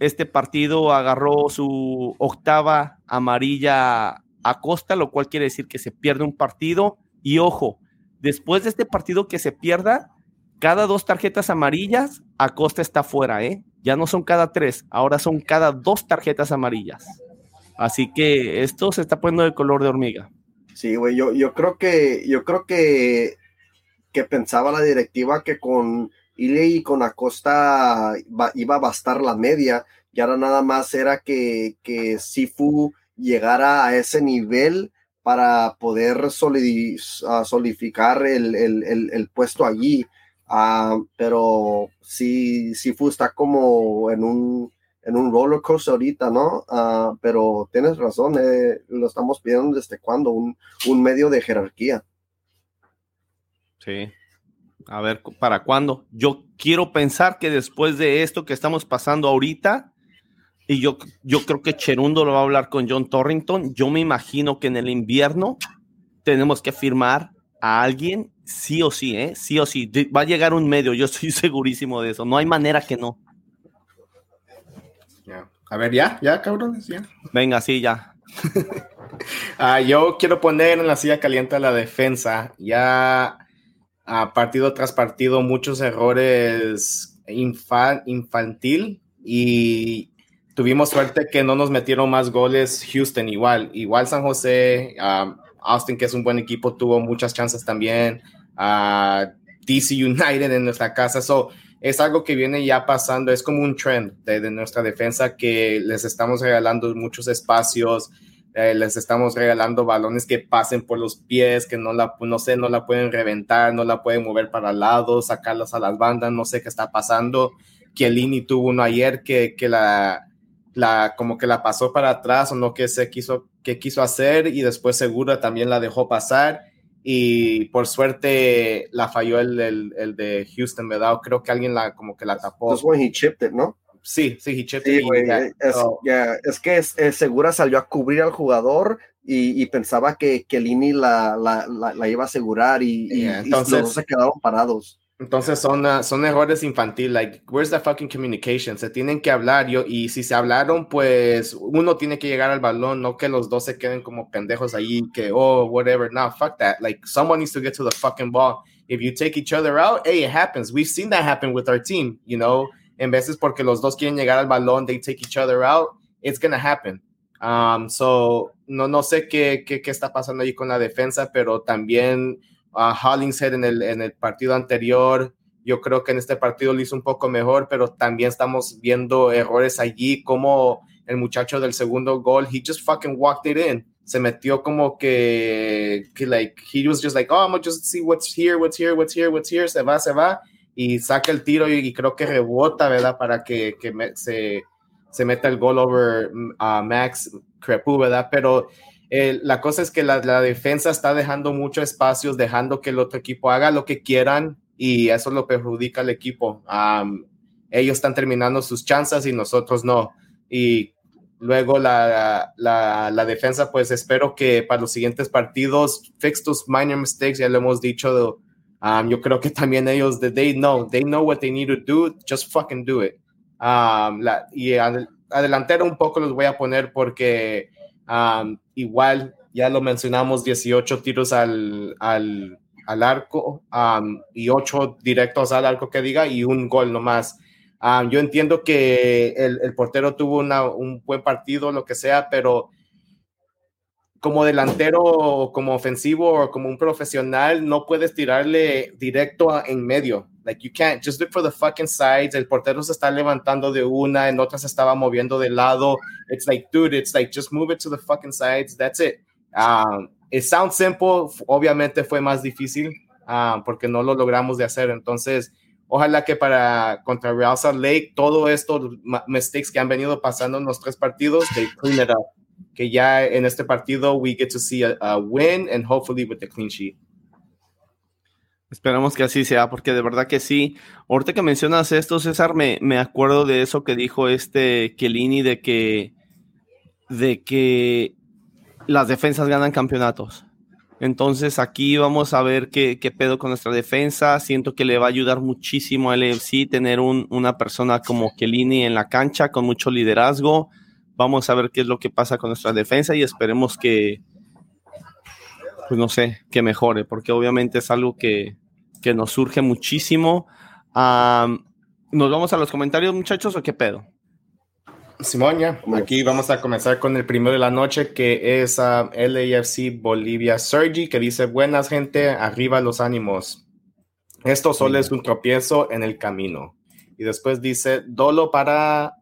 Este partido agarró su octava amarilla a Costa, lo cual quiere decir que se pierde un partido. Y ojo, después de este partido que se pierda, cada dos tarjetas amarillas, Acosta está fuera, ¿eh? Ya no son cada tres, ahora son cada dos tarjetas amarillas. Así que esto se está poniendo de color de hormiga. Sí, güey, yo, yo creo que, yo creo que que pensaba la directiva que con Y con Acosta iba a bastar la media, y ahora nada más era que, que Sifu llegara a ese nivel para poder solidificar el, el, el, puesto allí. Uh, pero sí, Sifu está como en un, en un roller coaster ahorita, ¿no? Uh, pero tienes razón, eh, lo estamos pidiendo desde cuando, un, un medio de jerarquía. Sí. A ver, ¿para cuándo? Yo quiero pensar que después de esto que estamos pasando ahorita, y yo, yo creo que Cherundo lo va a hablar con John Torrington, yo me imagino que en el invierno tenemos que firmar a alguien, sí o sí, ¿eh? Sí o sí. Va a llegar un medio, yo estoy segurísimo de eso. No hay manera que no. A ver, ya, ya, cabrones, ya. Venga, sí, ya. Ah, yo quiero poner en la silla caliente a la defensa. Ya a partido tras partido, muchos errores infantil y tuvimos suerte que no nos metieron más goles Houston igual. Igual San José, Austin, que es un buen equipo, tuvo muchas chances también. DC United en nuestra casa. So, es algo que viene ya pasando, es como un trend de, nuestra defensa que les estamos regalando muchos espacios, eh, les estamos regalando balones que pasen por los pies, que no la, no sé, no la pueden reventar, no la pueden mover para el lado, sacarlas a las bandas, no sé qué está pasando. Chiellini tuvo uno ayer que, que la, la, como que la pasó para atrás o no que se quiso, que quiso hacer y después Segura también la dejó pasar y por suerte la falló el, el, de Houston, ¿verdad? Creo que alguien la como que la tapó. Entonces, when he chipped it, ¿no? Sí, sí, it. es, que es, Segura salió a cubrir al jugador y, y pensaba que, que Lini la, la, la, iba a asegurar y, y, entonces, se quedaron parados. Entonces son, uh, son errores infantiles, like, where's the fucking communication? Se tienen que hablar, yo, y si se hablaron, pues uno tiene que llegar al balón, no que los dos se queden como pendejos ahí, que, oh, whatever, no, fuck that, like, someone needs to get to the fucking ball. If you take each other out, hey, it happens. We've seen that happen with our team, you know, en veces porque los dos quieren llegar al balón, they take each other out, it's gonna happen. Um, so, no, no sé qué, qué, qué está pasando ahí con la defensa, pero también a Hollingshead en el, en el partido anterior. Yo creo que en este partido lo hizo un poco mejor, pero también estamos viendo errores allí, como el muchacho del segundo gol, he just fucking walked it in. Se metió como que, que like, he was just like, oh, I'm just see what's here, what's here, what's here, what's here. Se va, se va y saca el tiro y, creo que rebota, ¿verdad? Para que, que se, se meta el gol over a uh, Max Crepu, ¿verdad? Pero la cosa es que la, defensa está dejando muchos espacios, dejando que el otro equipo haga lo que quieran y eso lo perjudica al equipo. ellos están terminando sus chances y nosotros no. Y luego la, la, defensa, pues espero que para los siguientes partidos fix those minor mistakes, ya lo hemos dicho. Yo creo que también ellos, they know, they know what they need to do, just fucking do it. y adelantero un poco los voy a poner porque igual, ya lo mencionamos, 18 tiros al, al, al arco y 8 directos al arco que diga y un gol nomás. yo entiendo que el, el portero tuvo una, un buen partido, lo que sea, pero como delantero, como ofensivo como un profesional, no puedes tirarle directo en medio. Like you can't just look for the fucking sides. El portero se está levantando de una, en otra se estaba moviendo de lado. It's like, dude, it's like just move it to the fucking sides. That's it. Um, it sounds simple. Obviamente fue más difícil um, porque no lo logramos de hacer. Entonces, ojalá que para contra Real Salt Lake, todo esto, mistakes que han venido pasando en los tres partidos, they clean it up que ya en este partido we get to see a, win and hopefully with the clean sheet. Esperamos que así sea, porque de verdad que sí. Ahorita que mencionas esto, César, me, me acuerdo de eso que dijo este Kelini de que, de que las defensas ganan campeonatos. Entonces aquí vamos a ver qué, qué, pedo con nuestra defensa. Siento que le va a ayudar muchísimo al EFC tener un, una persona como Kelini en la cancha con mucho liderazgo. Vamos a ver qué es lo que pasa con nuestra defensa y esperemos que, pues no sé, que mejore, porque obviamente es algo que, que nos surge muchísimo. ¿Nos vamos a los comentarios, muchachos, o qué pedo? Simón, ya. Aquí vamos a comenzar con el primero de la noche, que es LAFC Bolivia Sergi, que dice, buenas gente, arriba los ánimos. Esto solo es un tropiezo en el camino. Y después dice, dolo para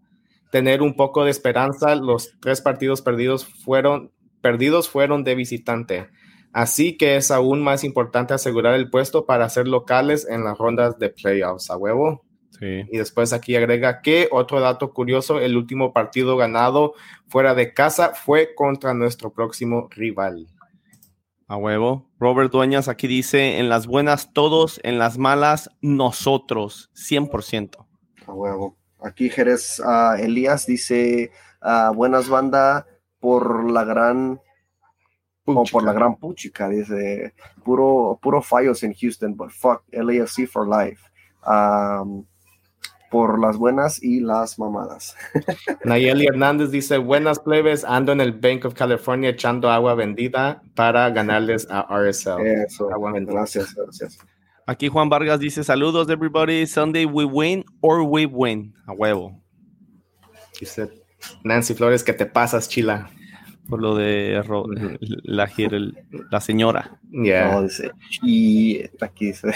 tener un poco de esperanza. Los tres partidos perdidos fueron, perdidos fueron de visitante. Así que es aún más importante asegurar el puesto para ser locales en las rondas de playoffs. A huevo. Sí. Y después aquí agrega que otro dato curioso, el último partido ganado fuera de casa fue contra nuestro próximo rival. A huevo. Robert Dueñas aquí dice, en las buenas todos, en las malas nosotros, 100%. A huevo. Aquí Jerez uh, Elías dice, uh, buenas banda por la gran Como por la gran puchica, dice, puro, puro fallos en Houston, but fuck, LAFC for life. Um, por las buenas y las mamadas. Nayeli Hernández dice, buenas plebes, ando en el Bank of California echando agua bendita para ganarles a RSL. Eso, gracias, gracias. Aquí Juan Vargas dice, saludos everybody, Sunday we win or we win. A huevo. Dice Nancy Flores, que te pasas, chila? Por lo de la, la, señora. Ya. y aquí dice...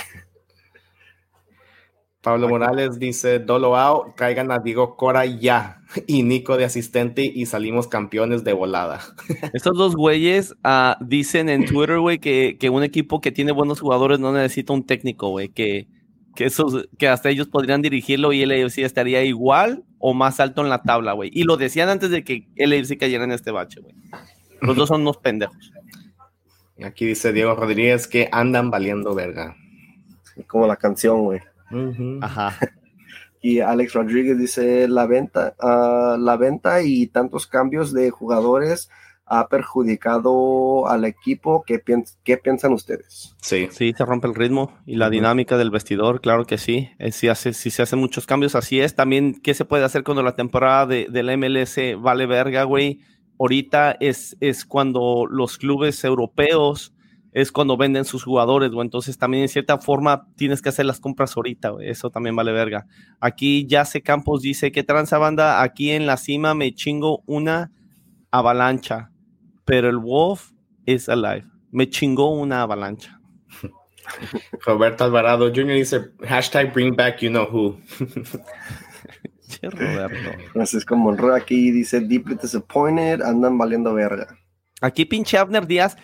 Pablo Morales dice, Dolo out, traigan a Diego Cora ya y Nico de asistente y salimos campeones de volada. Estos dos güeyes uh, dicen en Twitter, güey, que, que, un equipo que tiene buenos jugadores no necesita un técnico, güey, que, que, esos, que hasta ellos podrían dirigirlo y el AFC estaría igual o más alto en la tabla, güey. Y lo decían antes de que el AFC cayera en este bache, güey. Los dos son unos pendejos. Y aquí dice Diego Rodríguez que andan valiendo verga. Como la canción, güey. Ajá. Y Alex Rodríguez dice, la venta, ah, la venta y tantos cambios de jugadores ha perjudicado al equipo. ¿Qué, qué piensan ustedes? Sí. Sí, se rompe el ritmo y la dinámica del vestidor, claro que sí. Eh, si, hace, si se hacen muchos cambios, así es. También, ¿qué se puede hacer cuando la temporada de, del MLS vale verga, güey? Ahorita es, es cuando los clubes europeos es cuando venden sus jugadores, o entonces también en cierta forma tienes que hacer las compras ahorita, eso también vale verga. Aquí Yace Campos dice que tranza banda, aquí en la cima me chingo una avalancha, pero el Wolf is alive. Me chingó una avalancha. Roberto Alvarado Jr. dice hashtag bring back you know who. Francisco Monroe aquí dice deeply disappointed, andan valiendo verga. Aquí pinche Abner Díaz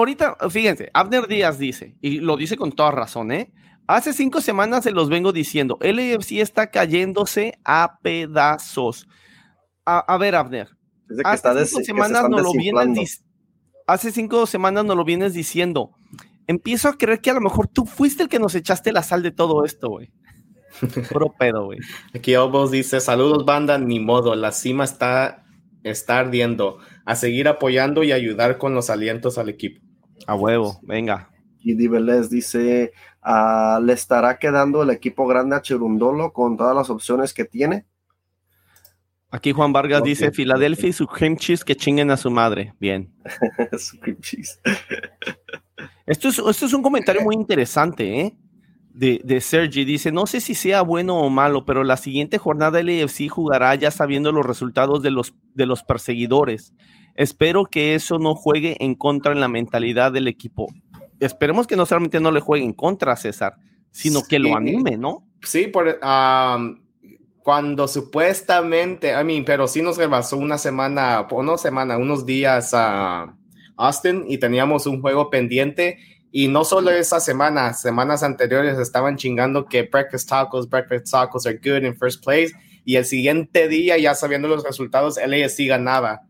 ahorita, fíjense, Abner Díaz dice, y lo dice con toda razón, ¿eh? Hace cinco semanas se los vengo diciendo, el AFC está cayéndose a pedazos. A, ver, Abner. hace cinco semanas no lo vienes hace cinco semanas nos lo vienes diciendo. Empiezo a creer que a lo mejor tú fuiste el que nos echaste la sal de todo esto, güey. Puro pedo, güey. Aquí Obos dice, saludos banda, ni modo, la cima está, está ardiendo a seguir apoyando y ayudar con los alientos al equipo. A huevo, venga. Y Diveles dice, ah, ¿le estará quedando el equipo grande a Cherundolo con todas las opciones que tiene? Aquí Juan Vargas dice, Filadelfia y su cream cheese que chinguen a su madre. Bien. su cream cheese. esto, es, esto es un comentario muy interesante, ¿eh? de, de Sergi. Dice, no sé si sea bueno o malo, pero la siguiente jornada el AFC jugará ya sabiendo los resultados de los, de los perseguidores. Espero que eso no juegue en contra en la mentalidad del equipo. Esperemos que no solamente no le juegue en contra, César, sino que lo anime, ¿no? Sí, por, cuando supuestamente, I mean, pero sí nos rebasó una semana, una semana, unos días a Austin y teníamos un juego pendiente y no solo esa semana, semanas anteriores estaban chingando que breakfast tacos, breakfast tacos are good in first place. Y el siguiente día, ya sabiendo los resultados, LASC ganaba.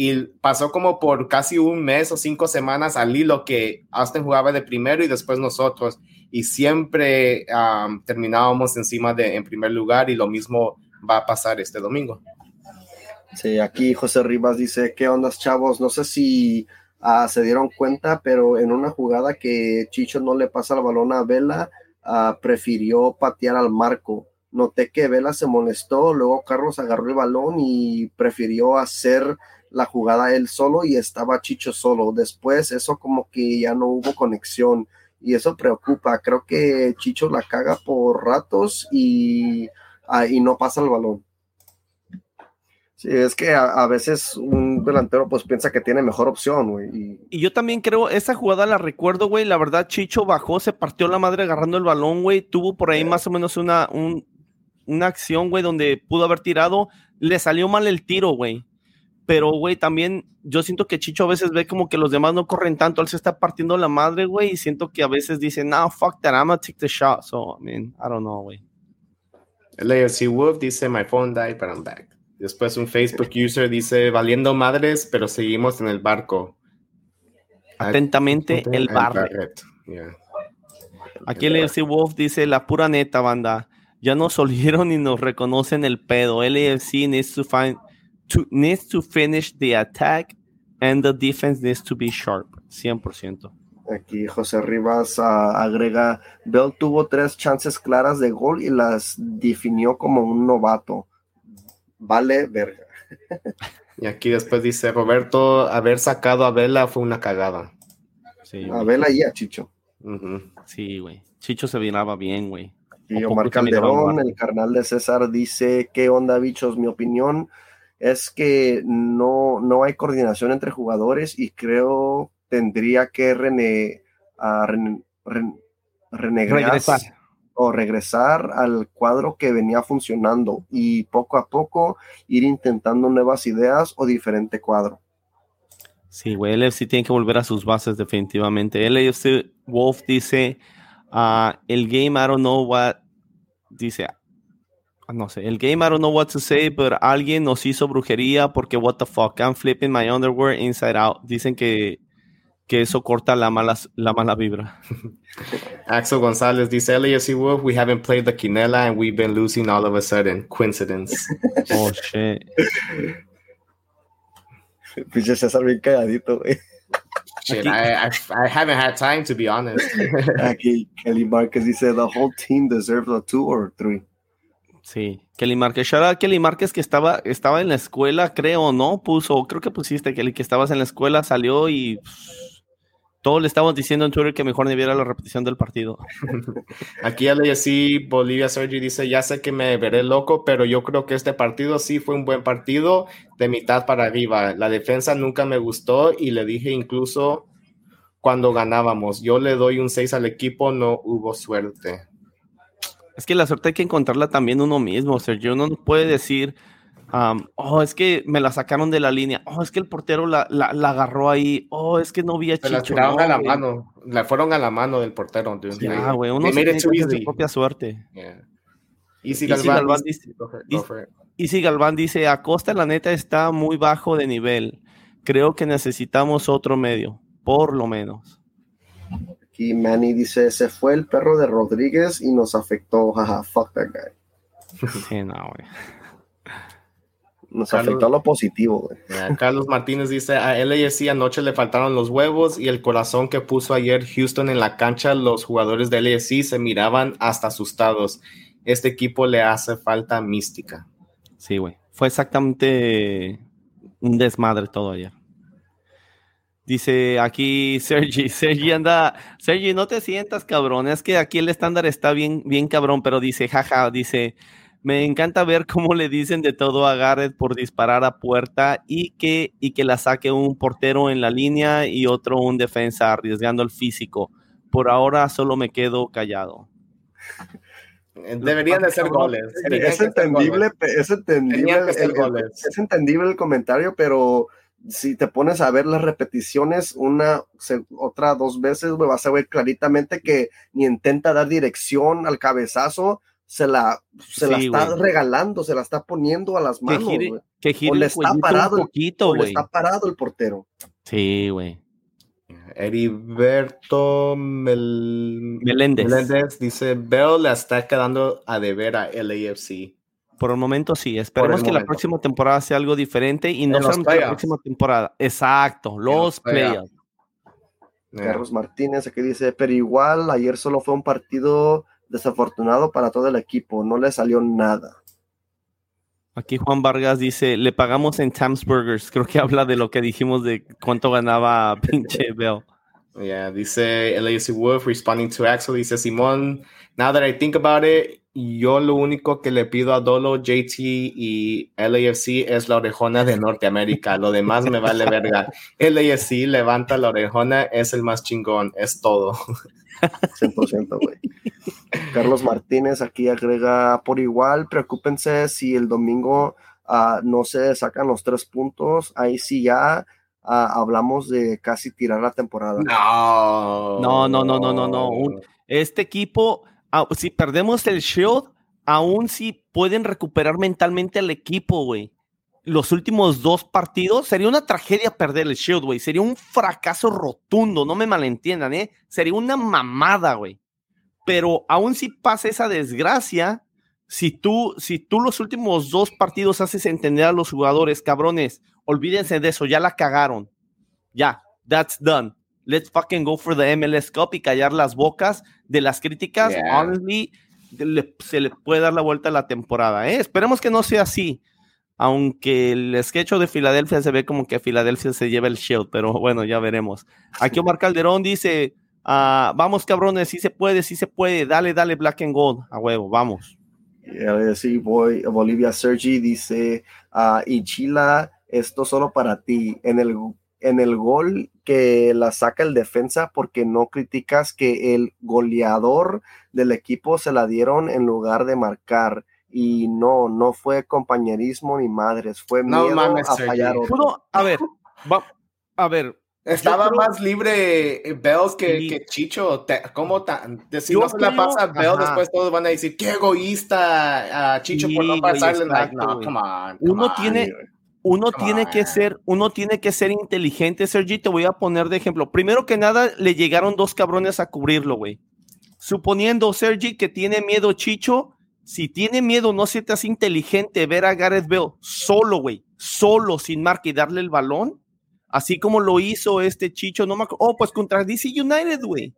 Y pasó como por casi un mes o cinco semanas al hilo que Austin jugaba de primero y después nosotros. Y siempre terminábamos encima de en primer lugar y lo mismo va a pasar este domingo. Sí, aquí José Rivas dice, ¿qué ondas chavos? No sé si Ah, se dieron cuenta, pero en una jugada que Chicho no le pasa el balón a Vela, ah, prefirió patear al marco. Noté que Vela se molestó, luego Carlos agarró el balón y prefirió hacer la jugada él solo y estaba Chicho solo. Después eso como que ya no hubo conexión y eso preocupa. Creo que Chicho la caga por ratos y, ah, y no pasa el balón. Sí, es que a, veces un delantero pues piensa que tiene mejor opción, güey. Y... yo también creo, esa jugada la recuerdo, güey, la verdad Chicho bajó, se partió la madre agarrando el balón, güey, tuvo por ahí más o menos una, una acción, güey, donde pudo haber tirado, le salió mal el tiro, güey. Pero, güey, también yo siento que Chicho a veces ve como que los demás no corren tanto, él se está partiendo la madre, güey, y siento que a veces dice, no, fuck that, I'm gonna take the shot. So, I mean, I don't know, güey. El Wolf dice, my phone died, but I'm back. Después un Facebook user dice, valiendo madres, pero seguimos en el barco. Atentamente, el barco. Aquí el Wolf dice, la pura neta, banda. Ya nos olieron y nos reconocen el pedo. LFC needs to, find, to, needs to finish the attack and the defense needs to be sharp, 100%. Aquí José Rivas ah, agrega, Bell tuvo tres chances claras de gol y las definió como un novato. Vale, verga. Y aquí después dice, Roberto, haber sacado a Vela fue una cagada. Sí, A. Vela y a Chicho. Sí, güey. Chicho se viraba bien, güey. Y Omar Calderón, el carnal de César, dice, ¿qué onda, bichos? Mi opinión es que no, no hay coordinación entre jugadores y creo tendría que rene, a rene- ren- renegrear Regresar. o regresar al cuadro que venía funcionando y poco a poco ir intentando nuevas ideas o diferente cuadro. Sí, güey, el FC tiene que volver a sus bases definitivamente. El AFC Wolf dice, ah, el game I don't know what, dice, ah, no sé, el game I don't know what to say, but alguien nos hizo brujería porque what the fuck, I'm flipping my underwear inside out. Dicen que, que eso corta la mala, la mala vibra. Axel González dice, LAFC Wolf, we haven't played the Quinela and we've been losing all of a sudden. Coincidence. Oh, shit. Pinche César bien cagadito, güey. Shit, I, I, I haven't had time to be honest. Aquí Kelly Márquez dice, the whole team deserves a two or three. Sí, Kelly Márquez. Shout out Kelly Márquez que estaba, estaba en la escuela, creo, ¿no? Puso, creo que pusiste, Kelly, que estabas en la escuela, salió y pff, todos le estábamos diciendo en Twitter que mejor ni viera la repetición del partido. Aquí LAFC Bolivia Sergi dice, ya sé que me veré loco, pero yo creo que este partido sí fue un buen partido de mitad para arriba. La defensa nunca me gustó y le dije incluso cuando ganábamos, yo le doy un 6 al equipo, no hubo suerte. Es que la suerte hay que encontrarla también uno mismo, Sergio. Uno no puede decir, um, oh, es que me la sacaron de la línea, oh, es que el portero la, la- la agarró ahí, oh, es que no vi a Se la Chicho. tiraron No, a la güey. mano, le fueron a la mano del portero. Ya, güey, uno se tiene su propia suerte. Yeah. Easy Easy Galván Galván dice- it. Easy Galván dice, Acosta la neta está muy bajo de nivel. Creo que necesitamos otro medio, por lo menos. Aquí Manny dice, se fue el perro de Rodríguez y nos afectó. Jaja, fuck that guy. Sí, no, güey. Nos Carlos- afectó a lo positivo, güey. Yeah, Carlos Martínez dice, a LAFC anoche le faltaron los huevos y el corazón que puso ayer Houston en la cancha, los jugadores de LAFC se miraban hasta asustados. Este equipo le hace falta mística. Sí, güey. Fue exactamente un desmadre todo ayer. Dice aquí Sergi, Sergi anda, Sergi, no te sientas cabrón, es que aquí el estándar está bien, bien cabrón, pero dice, jaja, dice, me encanta ver cómo le dicen de todo a Garrett por disparar a puerta y que, y que la saque un portero en la línea y otro un defensa arriesgando el físico. Por ahora solo me quedo callado. Deberían de ser goles. Es entendible, goles. es entendible, el- el- es entendible el comentario, pero si te pones a ver las repeticiones una, se- otra, dos veces, güey, vas a ver claritamente que ni intenta dar dirección al cabezazo, se la, se la está regalando, se la está poniendo a las Que manos, gire, que gire O le el está parado un el- poquito, O le está parado el portero. Sí, güey. Heriberto Mel- Meléndez. Meléndez dice, Bell le está quedando a deber a LAFC. Por el momento sí, esperemos que la próxima temporada sea algo diferente y no solamente la próxima temporada. Exacto, los los playoffs. Yeah. Carlos Martínez aquí dice, pero igual ayer solo fue un partido desafortunado para todo el equipo, no le salió nada. Aquí Juan Vargas dice, le pagamos en Tams Burgers. Creo que habla de lo que dijimos de cuánto ganaba pinche Bell. Yeah, dice LAFC Wolf responding to Axel, dice Simón, now that I think about it, yo lo único que le pido a Dolo, JT y LAFC es la orejona de Norteamérica, lo demás me vale verga. LAFC levanta la orejona, es el más chingón, es todo. 100%, güey. Carlos Martínez aquí agrega por igual, preocúpense si el domingo ah, no se sacan los tres puntos, ahí sí ya ah, hablamos de casi tirar la temporada. No. No, no, no, no, no, no, un- Este equipo, si perdemos el Shield, aún si pueden recuperar mentalmente al equipo, güey. Los últimos dos partidos sería una tragedia perder el Shield, güey. Sería un fracaso rotundo, no me malentiendan, ¿eh? Sería una mamada, güey. Pero aún si pasa esa desgracia, si tú, si tú los últimos dos partidos haces entender a los jugadores, cabrones, olvídense de eso, ya la cagaron. Ya, that's done. Let's fucking go for the MLS Cup y callar las bocas de las críticas. Yeah. Honestly, le- se le puede dar la vuelta a la temporada. ¿eh? Esperemos que no sea así. Aunque el sketch de Filadelfia se ve como que Filadelfia se lleva el shield, pero bueno, ya veremos. Aquí Omar Calderón dice: ah, Vamos, cabrones, sí se puede, sí se puede. Dale, dale, Black and Gold. A huevo, vamos. Sí, voy, Bolivia Sergi dice, ah, y Chila, esto solo para ti. En el, en el gol que la saca el defensa, porque no criticas que el goleador del equipo se la dieron en lugar de marcar. Y no, no fue compañerismo ni madres, fue No miedo mames, a fallar otro. A ver, va- a ver, Estaba creo- más libre eh, Bells que, que Chicho. Te- ¿Cómo tan? de- Si no se la pasa a Bell, ajá. después todos van a decir, qué egoísta a Chicho por no pasarle la. exacto, No, come on. come Uno on. tiene, uno tiene que ser, uno tiene que ser inteligente, Sergi. Te voy a poner de ejemplo. Primero que nada, le llegaron dos cabrones a cubrirlo, güey. Suponiendo, Sergi, que tiene miedo Chicho, si tiene miedo, no se te hace inteligente ver a Gareth Bale solo, güey, solo, sin marca y darle el balón, así como lo hizo este Chicho, no me acuerdo. Oh, pues contra DC United, güey.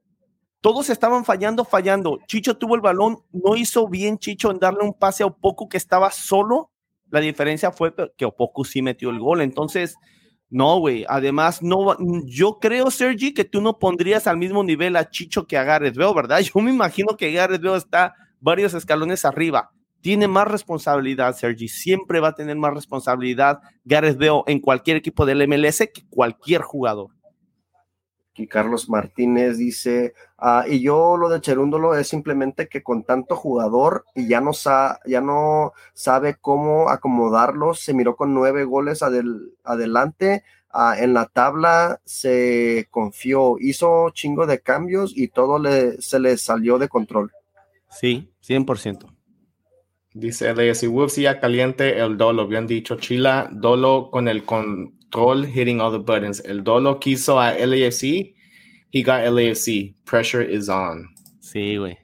Todos estaban fallando, fallando. Chicho tuvo el balón, no hizo bien Chicho en darle un pase a Opoku que estaba solo. La diferencia fue que Opoku sí metió el gol. Entonces, no, güey. Además, no, yo creo, Sergi, que tú no pondrías al mismo nivel a Chicho que a Gareth Bale, ¿verdad? Yo me imagino que Gareth Bale está varios escalones arriba. Tiene más responsabilidad, Sergi. Siempre va a tener más responsabilidad Gareth Bale en cualquier equipo del MLS que cualquier jugador. Aquí Carlos Martínez dice, ah, y yo lo de Cherúndolo es simplemente que con tanto jugador y ya no, sa- ya no sabe cómo acomodarlos, se miró con nueve goles adel- adelante, ah, en la tabla se confió, hizo chingo de cambios y todo le, se le salió de control. Sí, 100%. Dice LAFC Wolves, ya caliente el Dolo. Bien dicho, Chila. Dolo con el hitting all the buttons. El Dolo quiso a LAFC. He got LAFC. Pressure is on. Sí, güey.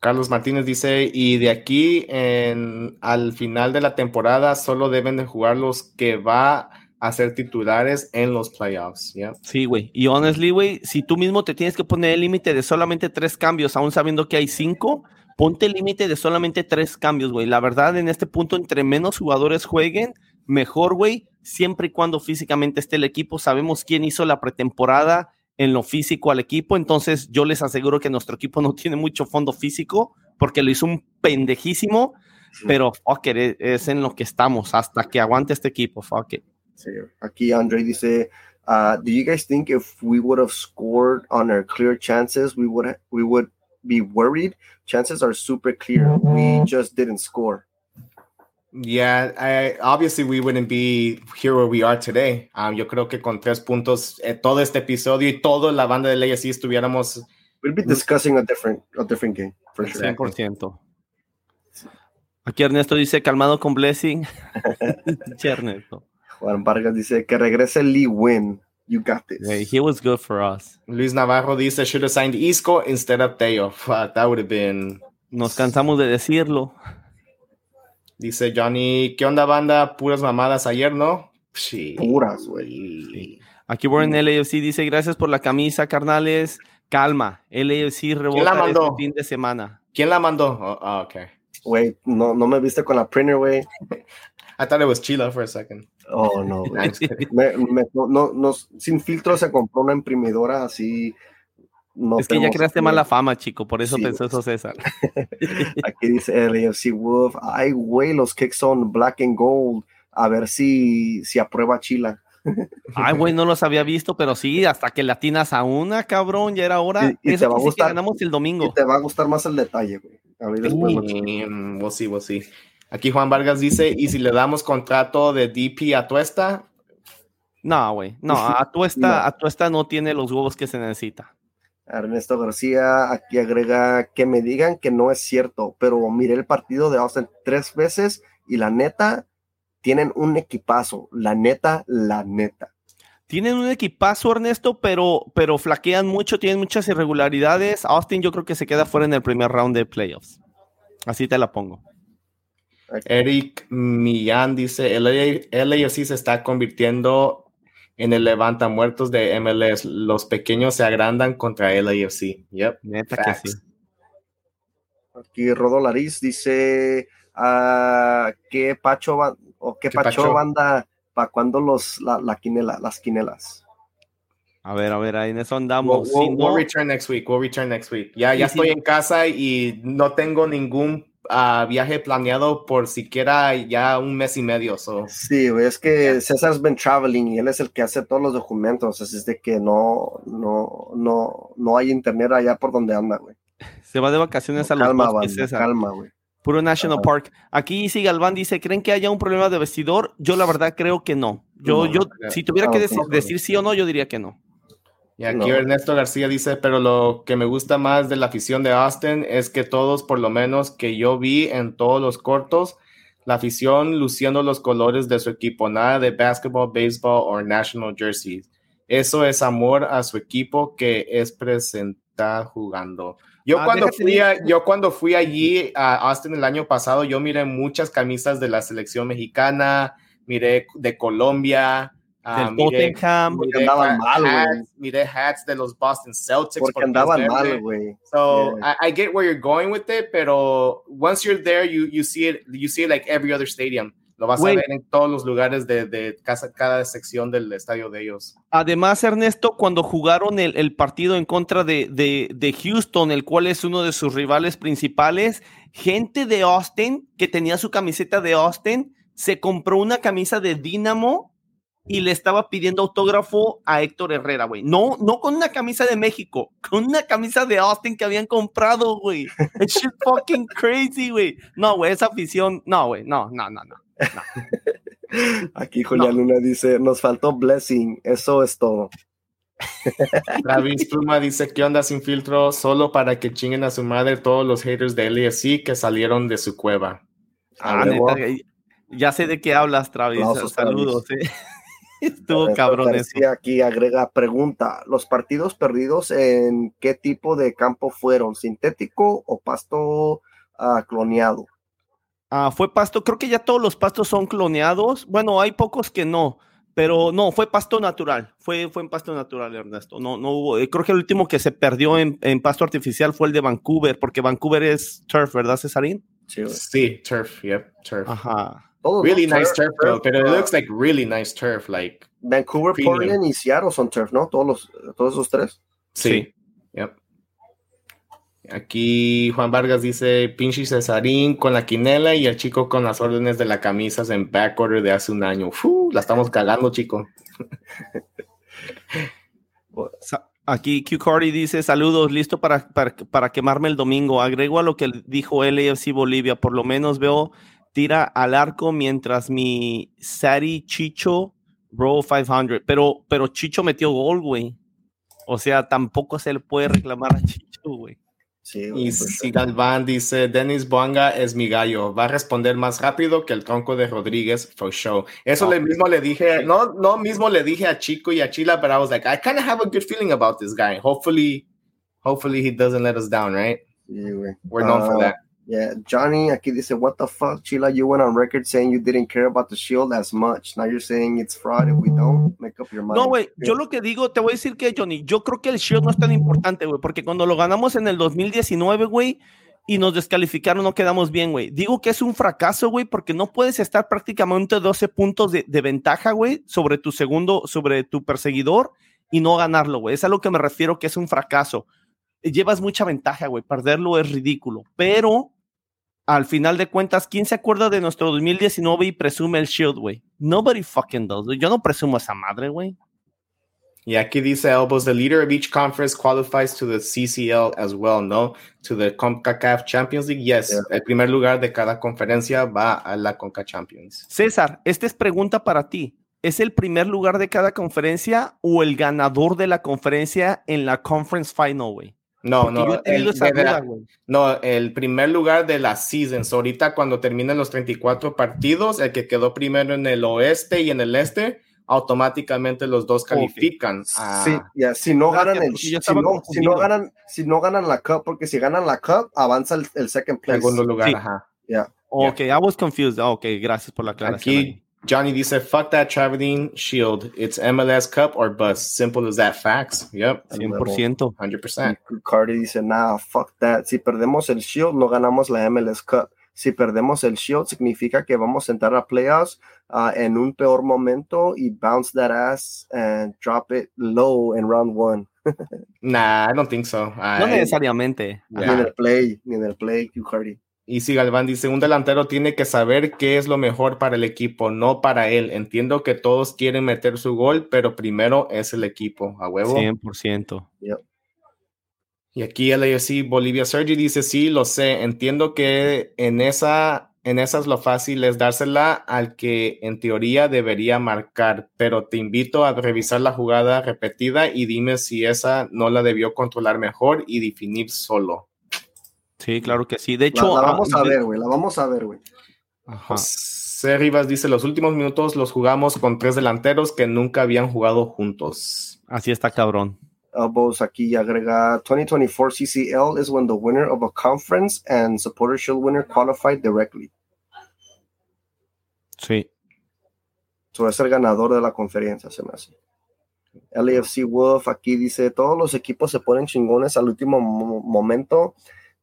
Carlos Martínez dice, y de aquí en, al final de la temporada solo deben de jugar los que va a ser titulares en los playoffs. Yeah. Sí, güey. Y honestly, güey, si tú mismo te tienes que poner el límite de solamente tres cambios, aún sabiendo que hay cinco, ponte el límite de solamente tres cambios, güey. La verdad, en este punto, entre menos jugadores jueguen, mejor, güey, siempre y cuando físicamente esté el equipo. Sabemos quién hizo la pretemporada en lo físico al equipo, entonces yo les aseguro que nuestro equipo no tiene mucho fondo físico porque lo hizo un pendejísimo, pero fuck it, es- es en lo que estamos hasta que aguante este equipo, fuck it. Sí, Aquí Andre dice, uh, do you guys think if we would have scored on our clear chances, we would we would be worried? Chances are super clear. We just didn't score. Yeah, I, obviously we wouldn't be here where we are today. Um, yo creo que con tres puntos, eh, todo este episodio y toda la banda de leyes sí estuviéramos We'll be discussing a different a different game for sure. Exactly. 100%. Aquí Ernesto dice calmado con Blessing. Ernesto. Juan Vargas dice que regrese Lee Win. You got this. Hey, he was good for us. Luis Navarro dice should have signed Isco instead of Teo. Fuck, that would have been. Nos cansamos de decirlo. Dice Johnny, ¿qué onda banda? Puras mamadas ayer, ¿no? Sí. Puras, güey. Sí. Aquí Warren LAFC dice gracias por la camisa, carnales. Calma, LAFC rebota mandó? este fin de semana. ¿Quién la mandó? Oh, oh, okay. Güey, no, no me viste con la printer, güey. I thought it was Chila for a second. Oh, no, güey. Me- me- no, no, no, sin filtro se compró una imprimidora así. No es que ya creaste mala fama, chico, por eso Sí, pensó eso César. Aquí dice LAFC Wolf. Ay, güey, los kicks son black and gold. A ver si, si aprueba Chila. Ay, güey, no los había visto, pero sí, hasta que latinas a una, cabrón, ya era hora. Y- y eso te va a que sí que gustar. ganamos el Y domingo. te va a gustar más el detalle, güey. A ver después. lo- Mm, see, we'll see. Aquí Juan Vargas dice, ¿y si le damos contrato de DP a Tuesta? No, güey, no, a Tuesta, No. a Tuesta no tiene los huevos que se necesita. Ernesto García aquí agrega que me digan que no es cierto, pero miré el partido de Austin tres veces y la neta tienen un equipazo. La neta, la neta. Tienen un equipazo, Ernesto, pero, pero flaquean mucho, tienen muchas irregularidades. Austin yo creo que se queda fuera en el primer round de playoffs. Así te la pongo. Eric Millán dice, el LAFC se está convirtiendo en el levanta muertos de MLS. Los pequeños se agrandan contra el AFC. Yep. Neta que sí. Aquí Rodo Lariz dice ah, ¿qué Pacho va, o qué, ¿Qué Pacho, Pacho? banda para cuando los la, la quinela, las quinelas? A ver, a ver, ahí en eso andamos. we'll- Si we'll no- return next week. We'll return next week. Ya, ya Sí, sí. estoy en casa y no tengo ningún ah, viaje planeado por siquiera ya un mes y medio. So. Sí, es que César's been traveling y él es el que hace todos los documentos, así es de que no, no, no, no hay internet allá por donde anda, güey. se va de vacaciones a los Calma, bosques, banda, César. calma, güey. Puro National. Park. Aquí sí Galván dice, ¿creen que haya un problema de vestidor? Yo la verdad creo que no. Yo, No, yo, no, si tuviera no, que decir sí o no, yo diría que no. Y aquí No. Ernesto García dice, pero lo que me gusta más de la afición de Austin es que todos, por lo menos que yo vi en todos los cortos, la afición luciendo los colores de su equipo, nada de basketball, baseball o national jerseys. Eso es amor a su equipo que es presentar jugando. Yo, Ah, cuando fui a- yo cuando fui allí a Austin el año pasado, yo miré muchas camisas de la selección mexicana, miré de Colombia, ah, Del miré- Tottenham. Porque andaban mal, güey. miré hats de los Boston Celtics. Porque andaban mal, güey. So Yeah. I, I get where you're going with it, pero once you're there, you, you see it, you see it like every other stadium. Lo vas a ver en todos los lugares de, de casa, cada sección del estadio de ellos. Además, Ernesto, cuando jugaron el, el partido en contra de, de- de Houston, el cual es uno de sus rivales principales, gente de Austin que tenía su camiseta de Austin se compró una camisa de Dynamo y le estaba pidiendo autógrafo a Héctor Herrera, güey. No, no con una camisa de México, con una camisa de Austin que habían comprado, güey. It's shit fucking crazy, güey. No, güey, esa afición, no, güey, no, no, no, no. Aquí Julián Luna dice, nos faltó blessing, eso es todo. Travis Pluma dice, ¿qué onda sin filtro? Solo para que chinguen a su madre todos los haters de LAFC que salieron de su cueva. Ah, neta, ya sé de qué hablas, Travis. Saludos, eh. Estuvo cabrón eso. Aquí agrega pregunta, ¿los partidos perdidos en qué tipo de campo fueron? ¿Sintético o pasto ah, cloneado? Ah, fue pasto, creo que ya todos los pastos son cloneados. Bueno, hay pocos que no, pero no, fue pasto natural. Fue, fue en pasto natural, Ernesto. No, no hubo. eh, Creo que el último que se perdió en, en pasto artificial fue el de Vancouver, porque Vancouver es turf, ¿verdad, Cesarín? Sí, turf, yep, turf. Ajá. Todos, Really ¿no? nice turf, though, pero it looks like really nice turf, like, Vancouver, premium. Portland y Seattle son turf, ¿no? Todos, los, todos esos tres. Sí. Yep. Aquí Juan Vargas dice pinche Cesarín con la quinela y el chico con las órdenes de la camisas en backorder de hace un año. Fu, la estamos cagando, chico. Aquí Q Cardi dice: Saludos, listo para, para, para quemarme el domingo. Agrego a lo que dijo LAFC Bolivia. Por lo menos veo tira al arco mientras mi Sari Chicho roll 500. Pero, pero Chicho metió gol, güey. O sea, tampoco se le puede reclamar a Chicho, güey. Sí, güey, Y pues, si Galván dice Dennis Boanga es mi gallo, va a responder más rápido que el tronco de Rodríguez for show. Eso le mismo le dije, no, no mismo le dije a Chico y a Chila, but I was like, I kind of have a good feeling about this guy. Hopefully, hopefully he doesn't let us down, right? We're known for Ah, that. Yeah, Johnny aquí dice, what the fuck, Chila, you went on record saying you didn't care about the shield as much. Now you're saying it's fraud if we don't make up your mind. No, güey, yo lo que digo, te voy a decir que, Johnny, yo creo que el Shield no es tan importante, güey, porque cuando lo ganamos en el 2019, güey, y nos descalificaron, no quedamos bien, güey. Digo que es un fracaso, güey, porque no puedes estar prácticamente 12 puntos de, de ventaja, güey, sobre tu segundo, sobre tu perseguidor y no ganarlo, güey. Es a lo que me refiero que es un fracaso. Llevas mucha ventaja, güey, perderlo es ridículo, pero al final de cuentas, ¿quién se acuerda de nuestro 2019 y presume el Shield, güey? Nobody fucking does. Yo no presumo esa madre, güey. Y aquí dice Elbows, the leader of each conference qualifies to the CCL as well, ¿no? To the CONCACAF Champions League. Yes, Yeah. el primer lugar de cada conferencia va a la CONCA Champions. César, esta es pregunta para ti. ¿Es el primer lugar de cada conferencia o el ganador de la conferencia en la conference final, güey? No, Porque no, el, esa de duda, la- güey. no, el primer lugar de las seasons. Ahorita cuando terminen los 34 partidos, el que quedó primero en el oeste y en el este, automáticamente los dos califican. Sí, ya, si no ganan el porque yo si estaba no, si confundido. no ganan, si no ganan la cup, porque si ganan la cup, avanza el, el second place. segundo lugar. Sí. Ajá. Ya. Ok, I was confused. Ok, gracias por la aclaración. Aquí ahí. Johnny dice, fuck that traveling shield. It's MLS Cup or bust. Simple as that. Facts. Yep. 100%. 100%. Cardi dice, nah, fuck that. Si perdemos el shield, no ganamos la MLS Cup. Si perdemos el shield, significa que vamos a entrar a playoffs uh, en un peor momento y bounce that ass and drop it low in round one. nah, I don't think so. No I, necesariamente. Ni en el play, ni en el play, Q Cardi. Y si Galván dice, un delantero tiene que saber qué es lo mejor para el equipo, no para él. Entiendo que todos quieren meter su gol, pero primero es el equipo, a huevo. 100%. Yep. Y aquí LAFC Bolivia Sergi dice, sí, lo sé, entiendo que en, esa, en esas lo fácil es dársela al que en teoría debería marcar, pero te invito a revisar la jugada repetida y dime si esa no la debió controlar mejor y definir solo. Sí, claro que sí. De hecho, la, la vamos ah, a ver, güey, la vamos a ver, güey. Ajá. C. Rivas dice, los últimos minutos los jugamos con tres delanteros que nunca habían jugado juntos. Así está cabrón. Elbows aquí agrega 2024 CCL is when the winner of a conference and supporter shield winner qualified directly. Sí. So es el ganador de la conferencia, se me hace. LAFC Wolf aquí dice, todos los equipos se ponen chingones al último mo- momento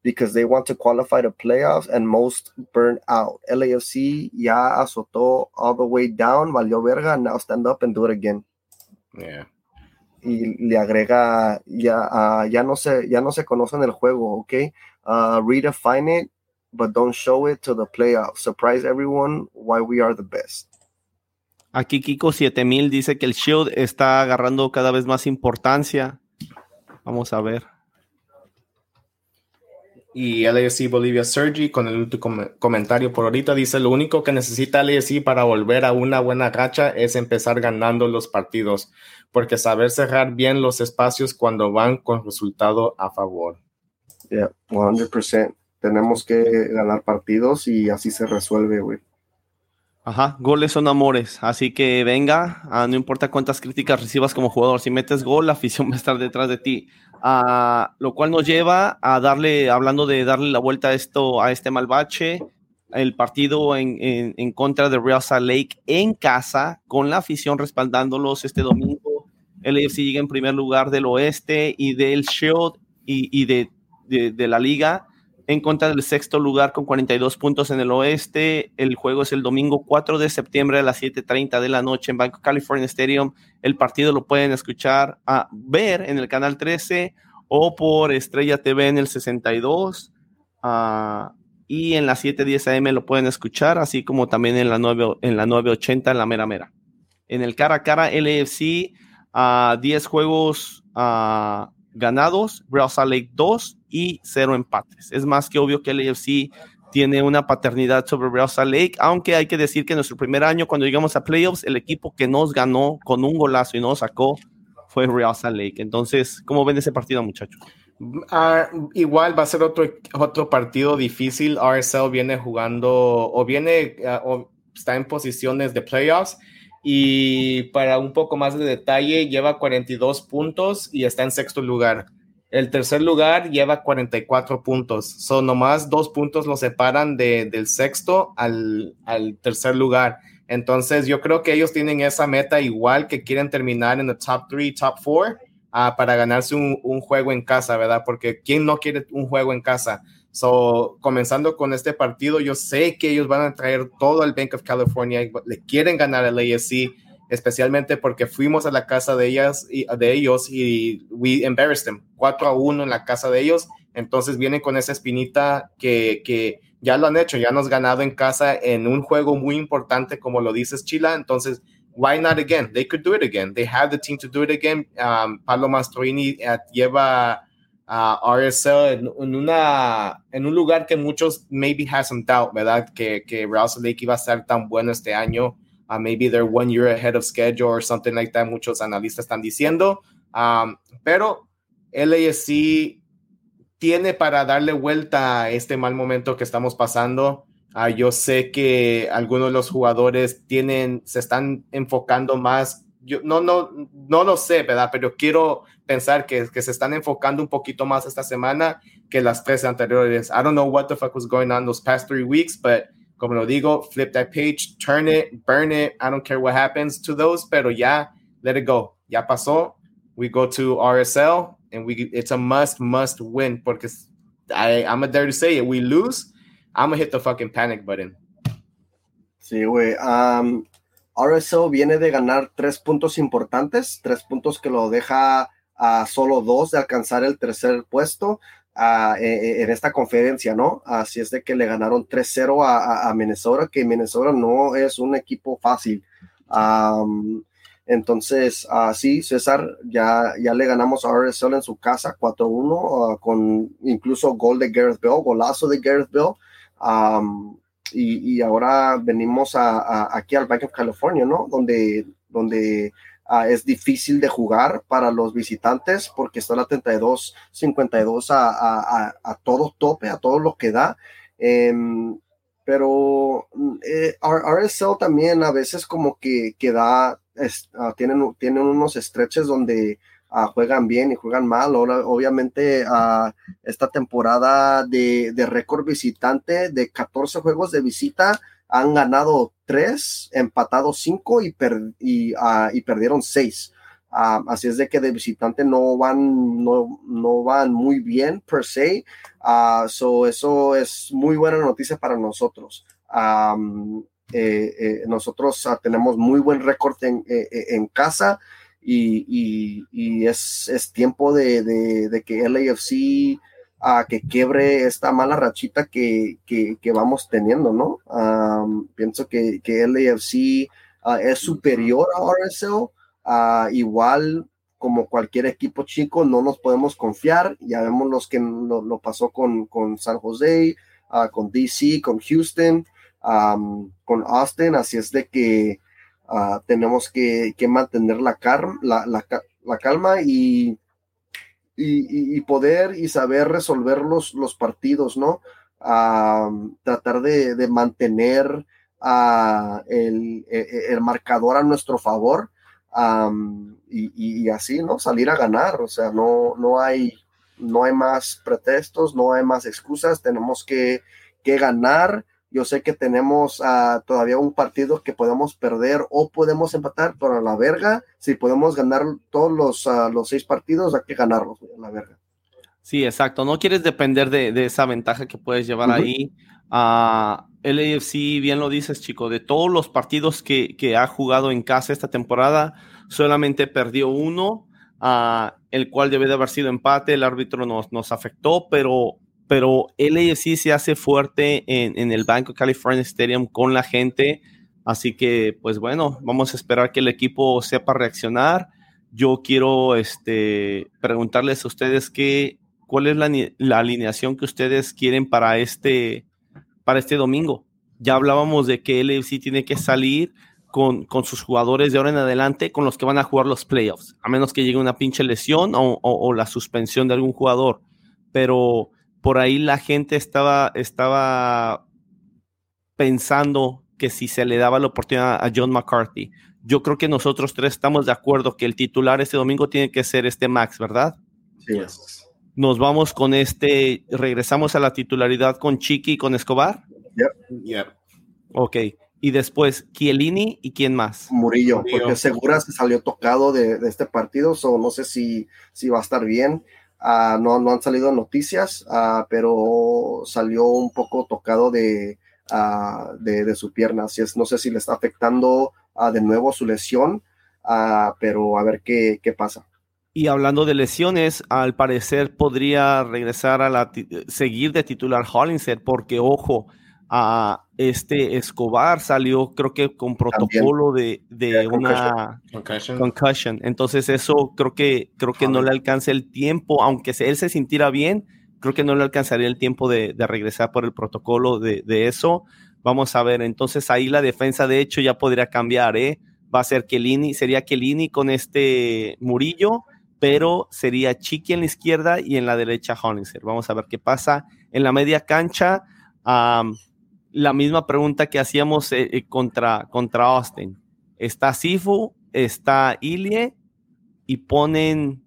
because they want to qualify to playoffs and most burn out. LAFC ya azotó all the way down, valió verga, now stand up and do it again. Yeah. y le agrega ya ah, ya no se ya no se conocen el juego, ¿ok? Uh, redefine it, but don't show it to the playoffs. Surprise everyone why we are the best. Aquí Kiko 7000 dice que el Shield está agarrando cada vez más importancia. Vamos a ver. Y LAFC Bolivia Sergi con el último com- comentario por ahorita dice, lo único que necesita LAFC para volver a una buena racha es empezar ganando los partidos, porque saber cerrar bien los espacios cuando van con resultado a favor. Yeah, 100%. Tenemos que ganar partidos y así se resuelve, güey. Ajá, goles son amores, así que venga, ah, no importa cuántas críticas recibas como jugador, si metes gol, la afición va a estar detrás de ti. Ah, lo cual nos lleva a darle, hablando de darle la vuelta a esto, a este malbache, el partido en, en- contra de Real Salt Lake en casa, con la afición respaldándolos este domingo. El AFC llega en primer lugar del oeste y del Shield y, y de- de la liga en contra del sexto lugar con 42 puntos en el oeste. El juego es el domingo 4 de septiembre a las 7:30 de la noche en Banco California Stadium. El partido lo pueden escuchar, a ver en el canal 13 o por Estrella TV en el 62. ah, y en las 7:10 AM lo pueden escuchar, así como también en la, 9, en la 980 en la mera mera. En el cara a cara, LAFC, a 10 juegos ah, ganados, Real Lake 2 y 0 empates. Es más que obvio que el AFC tiene una paternidad sobre Real Lake, aunque hay que decir que en nuestro primer año, cuando llegamos a playoffs, el equipo que nos ganó con un golazo y nos sacó fue Real Lake. Entonces, ¿cómo ven ese partido, muchachos? Ah, igual va a ser otro, otro partido difícil. RSL viene jugando o viene ah, o está en posiciones de playoffs. Y para un poco más de detalle, lleva 42 puntos y está en sexto lugar. El tercer lugar lleva 44 puntos. Son nomás dos puntos lo separan de, del sexto al, al tercer lugar. Entonces, yo creo que ellos tienen esa meta igual que quieren terminar en el top 3, top 4 ah, para ganarse un, un juego en casa, ¿verdad? Porque ¿quién no quiere un juego en casa? So, comenzando con este partido, yo sé que ellos van a traer todo el Bank of California, le quieren ganar al AFC, especialmente porque fuimos a la casa de ellas y de ellos y we embarrassed them 4 a 1 en la casa de ellos. Entonces vienen con esa espinita que, que ya lo han hecho, ya nos ganado en casa en un juego muy importante, como lo dices, Chila. Entonces, why not again? They could do it again. They have the team to do it again. Um, Pablo Mastroini uh, lleva a RSL en, una, en un lugar que muchos maybe have some doubt, ¿verdad? Que, que Lake iba a ser tan bueno este año. Uh, maybe they're one year ahead of schedule or something like that. Muchos analistas están diciendo. Um, pero LASC tiene para darle vuelta a este mal momento que estamos pasando. Uh, yo sé que algunos de los jugadores tienen, se están enfocando más. Yo no, no, no lo sé, ¿verdad? Pero quiero pensar que, que se están enfocando un poquito más esta semana que las tres anteriores. I don't know what the fuck was going on those past three weeks, but como lo digo, flip that page, turn it, burn it. I don't care what happens to those, pero ya, let it go. Ya pasó. We go to RSL and we it's a must, must win because I, I'm a dare to say it. We lose, I'm gonna hit the fucking panic button. Sí, güey. Um, RSL viene de ganar tres puntos importantes, tres puntos que lo deja a solo dos de alcanzar el tercer puesto. E, e, en esta conferencia, ¿no? Así es de que le ganaron 3-0 a, Minnesota, que Minnesota no es un equipo fácil. entonces, así, César, ya, ya le ganamos a RSL en su casa 4-1, ah, con incluso gol de Gareth Bell, golazo de Gareth Bell. y, ahora venimos a, aquí al Bank of California, ¿no? Donde, donde Ah, es difícil de jugar para los visitantes porque está la 32, 52 a, a, a, todo tope, a todo lo que da. Em, pero eh, RSL también a veces como que, que da, ah, tienen, tienen unos estreches donde ah, juegan bien y juegan mal. Ahora, obviamente, esta temporada de, de récord visitante de 14 juegos de visita, han ganado tres, empatado cinco y, ah, y, perdieron seis. Ah, así es de que de visitante no van, no, no van muy bien per se. Uh, eso es muy buena noticia para nosotros. Eh, eh, nosotros tenemos muy buen récord en, eh, en, casa y, y, es, es, tiempo de, de, de que LAFC a que quiebre esta mala rachita que, que, vamos teniendo, ¿no? pienso que, que LAFC ah, es superior a RSL, uh, igual como cualquier equipo chico, no nos podemos confiar, ya vemos los que lo, pasó con, con, San José, ah, con DC, con Houston, con Austin, así es de que ah, tenemos que, que mantener la, la, la calma y y, poder y saber resolver los, los partidos, ¿no? tratar de, mantener el, e, e, el, marcador a nuestro favor y, así, ¿no? Salir a ganar, o sea, no, no, hay, no hay más pretextos, no hay más excusas, tenemos que, que ganar yo sé que tenemos uh, todavía un partido que podemos perder o podemos empatar, pero a la verga, si podemos ganar todos los, uh, los seis partidos, hay que ganarlos, a la verga. Sí, exacto. No quieres depender de, de esa ventaja que puedes llevar ahí. Uh, el AFC, bien lo dices, chico, de todos los partidos que, que ha jugado en casa esta temporada, solamente perdió uno, el cual debe de haber sido empate. El árbitro nos, nos afectó, pero pero LAFC se hace fuerte en, en el Banco California Stadium con la gente. Así que, pues bueno, vamos a esperar que el equipo sepa reaccionar. Yo quiero este, preguntarles a ustedes qué, cuál es la, la, alineación que ustedes quieren para este, para este domingo. Ya hablábamos de que LAFC tiene que salir con, con, sus jugadores de ahora en adelante, con los que van a jugar los playoffs, a menos que llegue una pinche lesión o, o, o la suspensión de algún jugador. Pero por ahí la gente estaba, estaba pensando que si se le daba la oportunidad a John McCarthy. Yo creo que nosotros tres estamos de acuerdo que el titular este domingo tiene que ser este Max, ¿verdad? Sí. Nos vamos con este, regresamos a la titularidad con Chiqui y con Escobar. Yep. Yep. Ok. Y después, Chiellini y quién más? Murillo, porque Segura se salió tocado de, este partido, o no sé si, si va a estar bien. Ah, no, no han salido noticias, ah, pero salió un poco tocado de, ah, de, su pierna. Así es, no sé si le está afectando de nuevo su lesión, pero a ver qué, qué pasa. Y hablando de lesiones, al parecer podría regresar a la seguir de titular Hollingshead, porque ojo, a este Escobar salió creo que con protocolo de, de una concussion. Entonces eso creo que creo que no le alcanza el tiempo, aunque él se sintiera bien, creo que no le alcanzaría el tiempo de, de regresar por el protocolo de, de, eso. Vamos a ver, entonces ahí la defensa de hecho ya podría cambiar, ¿eh? Va a ser Kelini, sería Kelini con este Murillo, pero sería Chiqui en la izquierda y en la derecha Hollinger. Vamos a ver qué pasa. En la media cancha, la misma pregunta que hacíamos eh, eh, contra, contra Austin. Está Sifu, está Ilie y ponen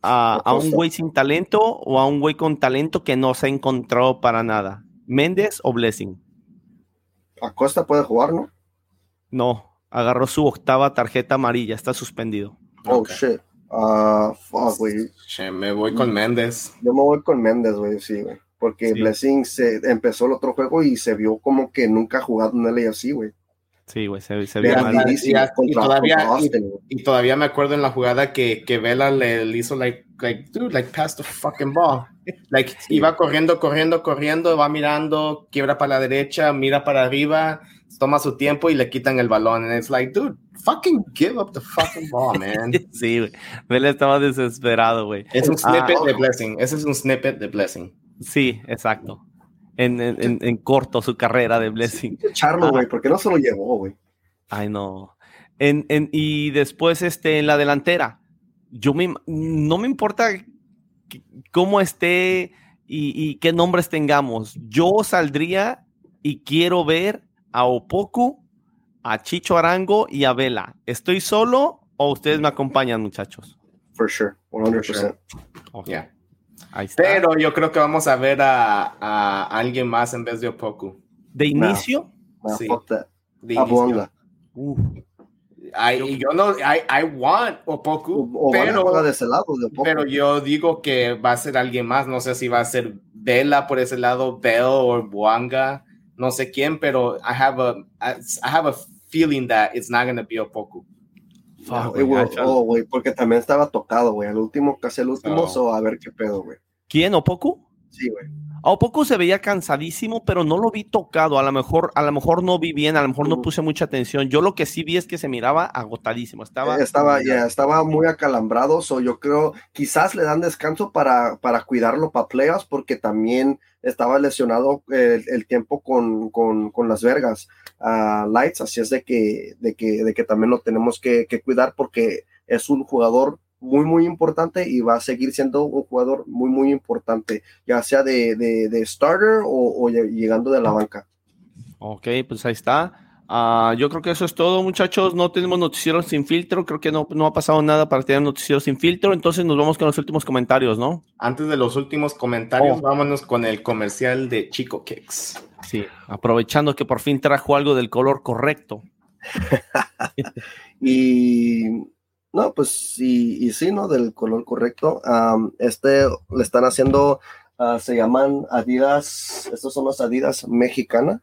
a, un güey sin talento o a un güey con talento que no se ha encontrado para nada. ¿Méndez o Blessing? Acosta puede jugar, ¿no? No, agarró su octava tarjeta amarilla, está suspendido. Oh, shit. Ah, fuck, güey. Me voy con Méndez. Yo me voy con Méndez, güey, sí, güey. Porque Sí. Blessing se empezó el otro juego y se vio como que nunca ha jugado en LAFC, güey. Sí, güey, se, se vio mal. y- y contra- todavía- Austin. Y todavía me acuerdo en la jugada que, que Vela le, le hizo like, like, dude, like, pass the fucking ball. Like, iba corriendo, corriendo, corriendo, va mirando, quiebra para la derecha, mira para arriba, toma su tiempo y le quitan el balón. And it's like, dude, fucking give up the fucking ball, man. Sí, güey. Vela estaba desesperado, güey. Es un Ah, snippet de Blessing. Ese es un snippet de Blessing. Sí, exacto. En, en, en- en corto su carrera de Blessing. Charlo, Ah. güey, ¿por qué no se lo llevó, güey? Ay, no. En, en- y después, este, en la delantera, yo me, no me importa cómo esté y, y qué nombres tengamos. Yo saldría y quiero ver a Opoku, a Chicho Arango y a Vela. ¿Estoy solo o ustedes me acompañan, muchachos? For sure, 100%. Ok, Yeah. Ahí está. Pero yo creo que vamos a ver a, a alguien más en vez de Opoku. de inicio, Nah, Sí. De inicio. Uf, I- yo no, I, I want Opoku, O, o pero, de ese lado, de poco. pero yo digo que va a ser alguien más. No sé si va a ser Vela por ese lado, Bell o Buanga, no sé quién, pero I have a, I have a feeling that it's not going to be Opoku. Fuck, No, güey, güey, gacho. oh, güey, porque también estaba tocado, güey. Al último, casi el último, Oh. so a ver qué pedo, güey. ¿Quién, Opoku? Sí, güey. A poco se veía cansadísimo, pero no lo vi tocado. A lo mejor, a lo mejor no vi bien, a lo mejor no Ujú. puse mucha atención. Yo lo que sí vi es que se miraba agotadísimo. Estaba, estaba, ya, estaba muy acalambrado, so yo creo, quizás le dan descanso para, para cuidarlo para playoffs, porque también estaba lesionado el, el tiempo con, con, con las vergas ah, Lights, así es de que, de que, de que también lo tenemos que, que cuidar porque es un jugador muy, muy importante y va a seguir siendo un jugador muy, muy importante, ya sea de, de, de starter o, o llegando de la banca. Ok, pues ahí está. Ah, yo creo que eso es todo, muchachos. No tenemos noticieros sin filtro. Creo que no, no ha pasado nada para tener noticieros sin filtro. Entonces nos vamos con los últimos comentarios, ¿no? Antes de los últimos comentarios, Oh. vámonos con el comercial de Chico Kicks. Sí. Aprovechando que por fin trajo algo del color correcto. Y no, pues y, y sí, ¿no? Del color correcto. Este le están haciendo, ah, se llaman Adidas, estos son los Adidas mexicana.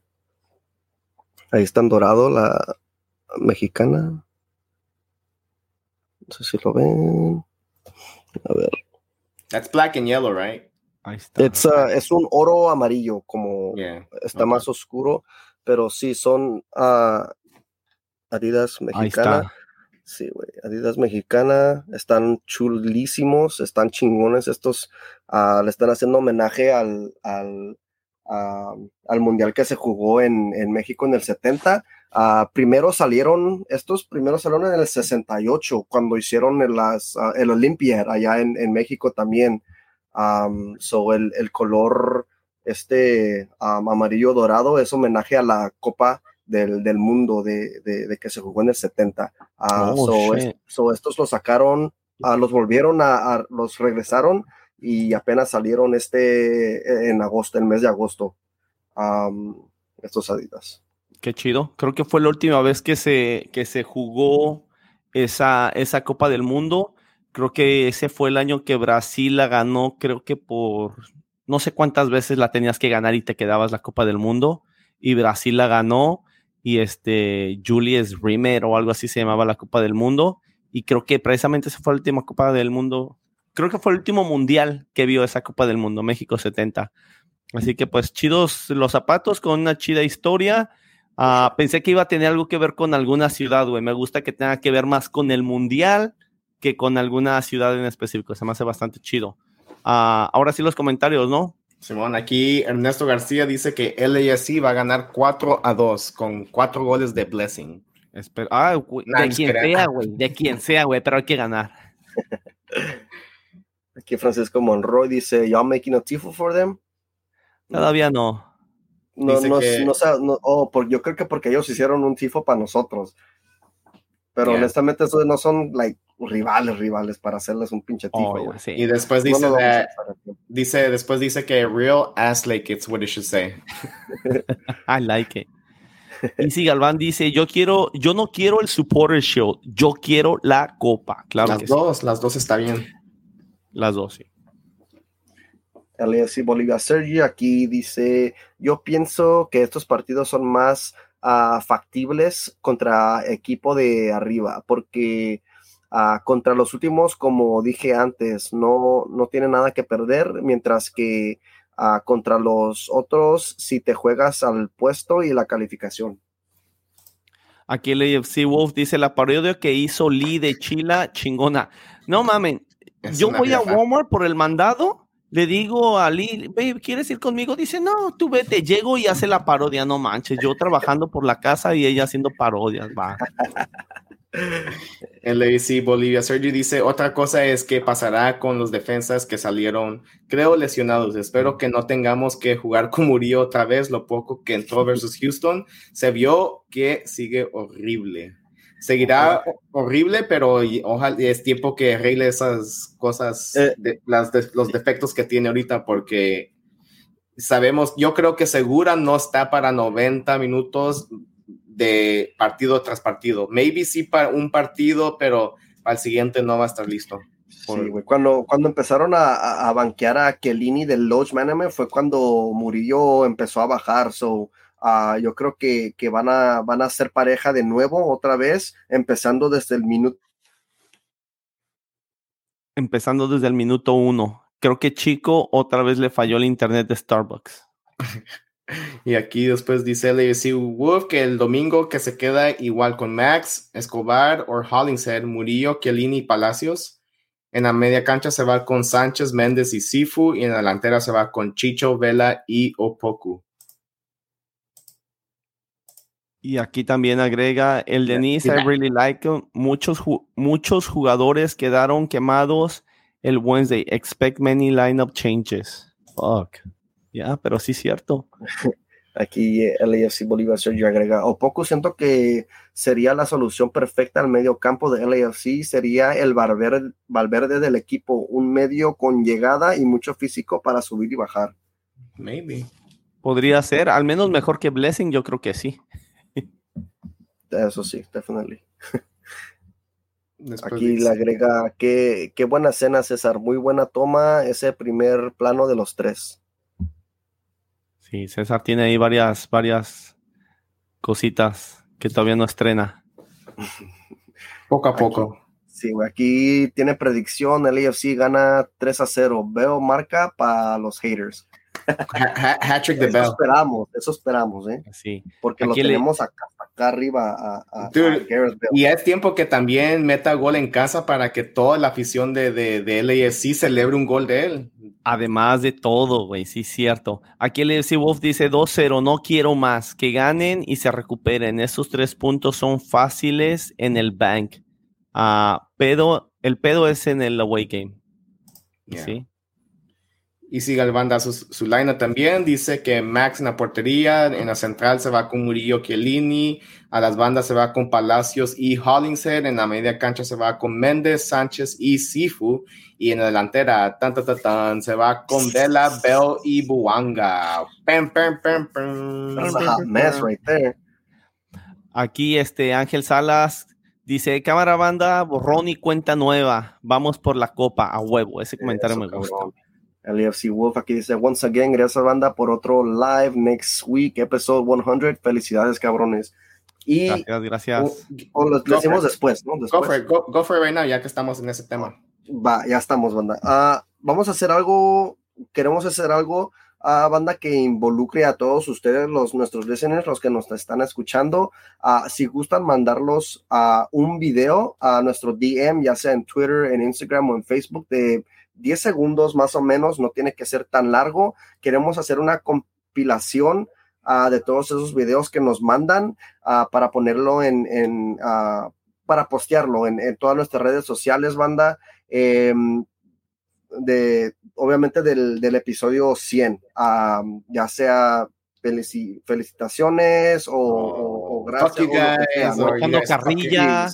Ahí están dorado la mexicana. No sé si lo ven. A ver. That's black and yellow, right? Ahí está. It's, ah, es un oro amarillo, como Yeah. está más oscuro, pero sí son ah, Adidas Ahí mexicana. está. Sí, güey. Adidas mexicana, están chulísimos, están chingones. Estos ah, le están haciendo homenaje al, al, al mundial que se jugó en, en México en el 70. Ah, primero salieron, estos primero salieron en el 68, cuando hicieron el, las, ah, el Olympiad allá en, en México también. Am, so el, el color este am, amarillo dorado es homenaje a la Copa del, del Mundo de, de- de que se jugó en el 70. Ah, Oh, so, es- shit. so estos los sacaron, ah, los volvieron a, a- los regresaron y apenas salieron este eh, en agosto, el mes de agosto. Am, estos Adidas. Qué chido. Creo que fue la última vez que se, que se jugó esa, esa Copa del Mundo. Creo que ese fue el año que Brasil la ganó, creo que por no sé cuántas veces la tenías que ganar y te quedabas la Copa del Mundo. Y Brasil la ganó y este Julius Rimer o algo así se llamaba la Copa del Mundo. Y creo que precisamente esa fue la última Copa del Mundo. Creo que fue el último mundial que vio esa Copa del Mundo, México 70. Así que pues chidos los zapatos con una chida historia. Ah, pensé que iba a tener algo que ver con alguna ciudad, güey. Me gusta que tenga que ver más con el mundial que con alguna ciudad en específico. Se me hace bastante chido. Ah, ahora sí los comentarios, ¿no? Simón, aquí Ernesto García dice que LAFC va a ganar 4 a 2 con 4 goles de Blessing. Espero. Ah, güey, Nah, de quien sea, güey. De quien sea, güey. Pero hay que ganar. Aquí Francisco Monroy dice, y'all making a tifo for them? Todavía no. No, Dice no, que- no, sa- no- oh, por, yo creo que porque ellos hicieron un tifo para nosotros. Pero Yeah. honestamente, esos no son like rivales, rivales para hacerles un pinche. Oh, sí. Y después dice, that- dice, después dice que real ass like it's what it should say. I like it. Easy Galván dice, yo quiero, yo no quiero el Supporter Shield, yo quiero la copa. Claro las dos, las dos está bien. Las dos, sí. LAFC Bolivia Sergi aquí dice, yo pienso que estos partidos son más uh, factibles contra equipo de arriba, porque uh, contra los últimos, como dije antes, no, no tiene nada que perder, mientras que uh, contra los otros, si te juegas al puesto y la calificación. Aquí el AFC Wolf dice la parodia que hizo Lee de Chila, chingona. No mamen, yo voy a Walmart por el mandado le digo a Lee, babe, ¿quieres ir conmigo? Dice, no, tú vete, llego y hace la parodia, no manches, yo trabajando por la casa y ella haciendo parodias, va. El AC Bolivia Sergio dice, otra cosa es que pasará con los defensas que salieron, creo, lesionados. Espero que no tengamos que jugar con Murillo otra vez, lo poco que entró versus Houston. Se vio que sigue horrible seguirá horrible, pero ojalá es tiempo que arregle esas cosas, eh, de, las los defectos que tiene ahorita, porque sabemos, yo creo que Segura no está para 90 minutos de partido tras partido. Maybe sí para un partido, pero al siguiente no va a estar listo. Sí, Cuando, cuando empezaron a, a, banquear a Kelini del Lodge Management fue cuando Murillo empezó a bajar. So, Ah, yo creo que, que, van, a, van a ser pareja de nuevo otra vez, empezando desde el minuto. Empezando desde el minuto uno. Creo que Chico otra vez le falló el internet de Starbucks. y aquí después dice LAFC Wolf que el domingo que se queda igual con Max, Escobar o Hollingshead, Murillo, Chiellini y Palacios. En la media cancha se va con Sánchez, Méndez y Sifu. Y en la delantera se va con Chicho, Vela y Opoku. Y aquí también agrega el Denise, I really like Muchos, muchos jugadores quedaron quemados el Wednesday. Expect many lineup changes. Fuck. Ya, pero sí es cierto. Aquí eh, LAFC Bolívar Sergio agrega, o poco siento que sería la solución perfecta al medio campo de LAFC, sería el Valverde, Valverde del equipo, un medio con llegada y mucho físico para subir y bajar. Maybe. Podría ser, al menos mejor que Blessing, yo creo que sí. Eso sí, definitely. Aquí le agrega, qué, qué buena escena, César. Muy buena toma, ese primer plano de los tres. Sí, César tiene ahí varias, varias cositas que todavía no estrena. poco a poco. sí, aquí tiene predicción, el AFC gana 3 a 0. Veo marca para los haters. Hat-trick de Eso esperamos, eso esperamos, ¿eh? Sí. Porque lo tenemos acá, arriba a, Y es tiempo que también meta gol en casa para que toda la afición de, de, de LAFC celebre un gol de él. Además de todo, güey, sí, cierto. Aquí el LAFC Wolf dice 2-0, no quiero más, que ganen y se recuperen. Esos tres puntos son fáciles en el bank. Uh, pedo, el pedo es en el away game. Sí. Y sigue el banda su, su line también. Dice que Max en la portería, en la central se va con Murillo Chiellini, a las bandas se va con Palacios y Hollingshead, en la media cancha se va con Méndez, Sánchez y Sifu, y en la delantera tan, tan, tan, se va con Vela, Bell y Buanga. Aquí este Ángel Salas dice, cámara banda, borrón y cuenta nueva, vamos por la copa a huevo. Ese comentario me gusta. LFC Wolf aquí dice, once again, gracias banda por otro live next week, episode 100. Felicidades, cabrones. Y, gracias, gracias. O, lo decimos después, ¿no? Go for, it, go, for it right now, ya que estamos en ese tema. Va, ya estamos, banda. Uh, vamos a hacer algo, queremos hacer algo, uh, banda, que involucre a todos ustedes, los nuestros listeners, los que nos están escuchando. Uh, si gustan mandarlos a un video a nuestro DM, ya sea en Twitter, en Instagram o en Facebook, de 10 segundos más o menos, no tiene que ser tan largo. Queremos hacer una compilación uh, de todos esos videos que nos mandan uh, para ponerlo en, en uh, para postearlo en, en, todas nuestras redes sociales, banda. Eh, de, obviamente del, del episodio 100, ya sea felicitaciones o, o, o gracias. O, carrilla,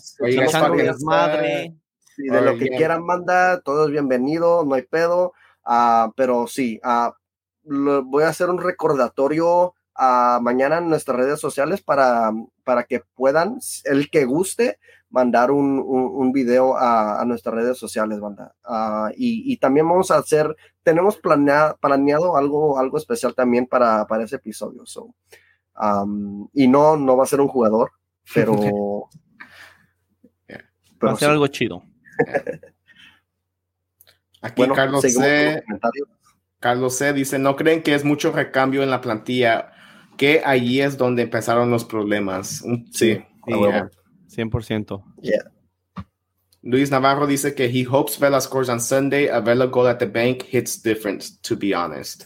desmadre de lo que quieran mandar, todo es bienvenido, no hay pedo. Uh, pero sí, uh, voy a hacer un recordatorio ah, mañana en nuestras redes sociales para, para que puedan, el que guste, mandar un, un, video a, nuestras redes sociales, banda. Ah, y, también vamos a hacer, tenemos planeado, planeado algo, algo especial también para, para ese episodio. So, y no, no va a ser un jugador, pero... va a ser algo chido. Aquí Carlos C. Carlos C. dice, ¿no creen que es mucho recambio en la plantilla? Que allí es donde empezaron los problemas. Sí, 100%. Luis Navarro dice que he hopes Vela scores on Sunday. A Vela goal at the bank hits different, to be honest.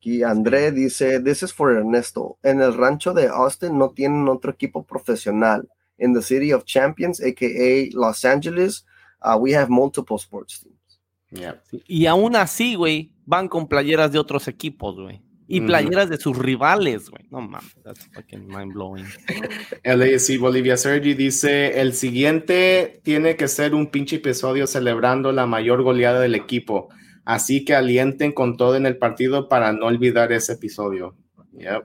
Y André dice, this is for Ernesto. En el rancho de Austin no tienen otro equipo profesional. In the city of champions, aka Los Angeles, uh, we have multiple sports teams. Y aún así, güey, van con playeras de otros equipos, güey. Y playeras de sus rivales, güey. No mames, that's fucking mind blowing. LAC Bolivia Sergi dice: el siguiente tiene que ser un pinche episodio celebrando la mayor goleada del equipo. Así que alienten con todo en el partido para no olvidar ese episodio. Yep.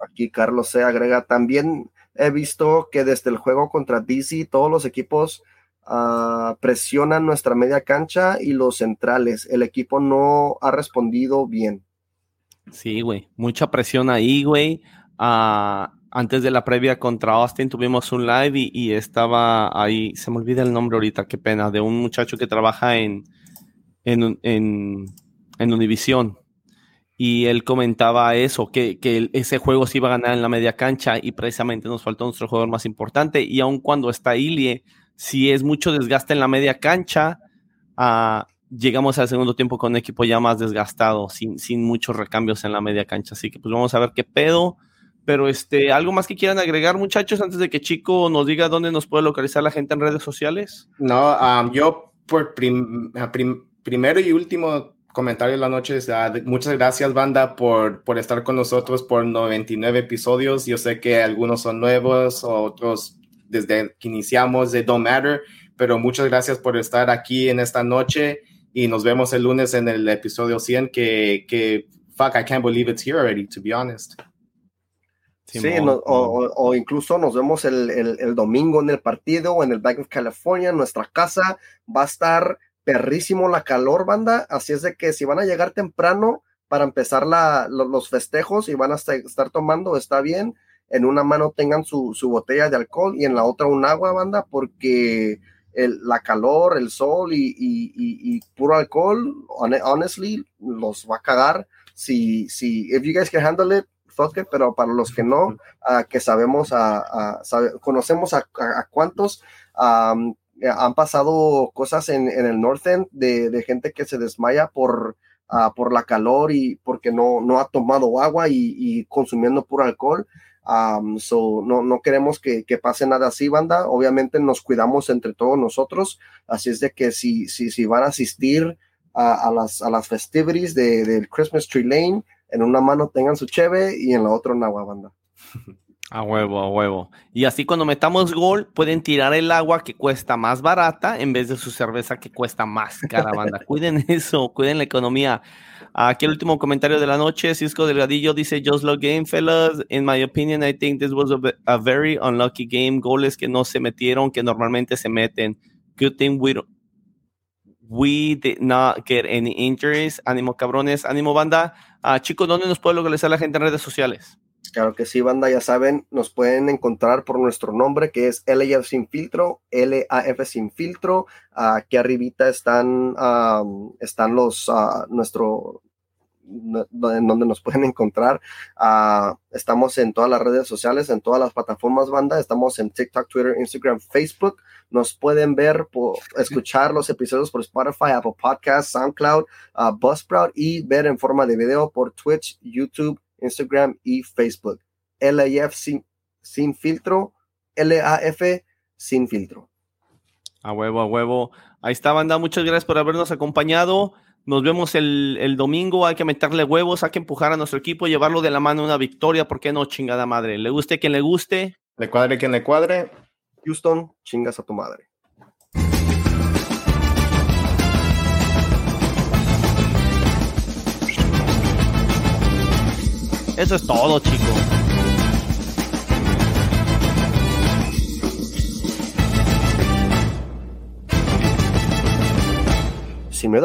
Aquí Carlos se agrega también. He visto que desde el juego contra DC, todos los equipos uh, presionan nuestra media cancha y los centrales. El equipo no ha respondido bien. Sí, güey, mucha presión ahí, güey. Uh, antes de la previa contra Austin tuvimos un live y, estaba ahí, se me olvida el nombre ahorita, qué pena, de un muchacho que trabaja en, en, en Univision. Y él comentaba eso, que, que, ese juego se iba a ganar en la media cancha y precisamente nos faltó nuestro jugador más importante. Y aun cuando está Ilie, si es mucho desgaste en la media cancha, uh, llegamos al segundo tiempo con un equipo ya más desgastado, sin, sin muchos recambios en la media cancha. Así que pues vamos a ver qué pedo. Pero este, ¿algo más que quieran agregar, muchachos, antes de que Chico nos diga dónde nos puede localizar la gente en redes sociales? No, yo por primero y último comentario de la noche, muchas gracias, banda, por, por estar con nosotros por 99 episodios. Yo sé que algunos son nuevos, otros desde que iniciamos de Don't Matter, pero muchas gracias por estar aquí en esta noche y nos vemos el lunes en el episodio 100 que, que fuck, I can't believe it's here already, to be honest. Sí, o, incluso nos vemos el, el, domingo en el partido o en el Bank of California, en nuestra casa. Va a estar perrísimo la calor, banda. Así es de que si van a llegar temprano para empezar la, los festejos y van a estar tomando, está bien. En una mano tengan su, su botella de alcohol y en la otra un agua, banda, porque el, la calor, el sol y, y, puro alcohol, honestly, los va a cagar. Si, si, if you guys can handle it, fuck it, pero para los que no, uh, que sabemos, a, conocemos a, a, cuántos um, han pasado cosas en, en el North End de, de, gente que se desmaya por, uh, por la calor y porque no, no ha tomado agua y, y consumiendo puro alcohol so no, no queremos que, que, pase nada así, banda. Obviamente nos cuidamos entre todos nosotros. Así es de que si, si, si van a asistir a, a las, a las festivities de, del Christmas Tree Lane, en una mano tengan su cheve y en la otra una agua, banda. A huevo, a huevo. Y así cuando metamos gol, pueden tirar el agua que cuesta más barata en vez de su cerveza que cuesta más cara, banda. cuiden eso, cuiden la economía. Aquí el último comentario de la noche, Cisco Delgadillo dice, just love game, fellas. In my opinion, I think this was a, very unlucky game. Goles que no se metieron, que normalmente se meten. Good thing we, we did not get any injuries. Ánimo, cabrones. Ánimo, banda. Uh, chicos, ¿dónde nos puede localizar la gente en redes sociales? Claro que sí, banda, ya saben, nos pueden encontrar por nuestro nombre que es LAF Sin Filtro, LAF Sin Filtro. aquí arribita están, están los, uh, nuestro, en donde nos pueden encontrar. Uh, estamos en todas las redes sociales, en todas las plataformas, banda. Estamos en TikTok, Twitter, Instagram, Facebook. Nos pueden ver, por, escuchar los episodios por Spotify, Apple Podcasts, SoundCloud, uh, Buzzsprout y ver en forma de video por Twitch, YouTube, Instagram y Facebook. LAF sin, sin filtro, LAF sin filtro. A huevo, a huevo. Ahí está, banda. Muchas gracias por habernos acompañado. Nos vemos el, domingo. Hay que meterle huevos, hay que empujar a nuestro equipo, llevarlo de la mano a una victoria. ¿Por qué no, chingada madre? Le guste quien le guste. Le cuadre quien le cuadre. Houston, chingas a tu madre. Eso es todo, chicos. Sin miedo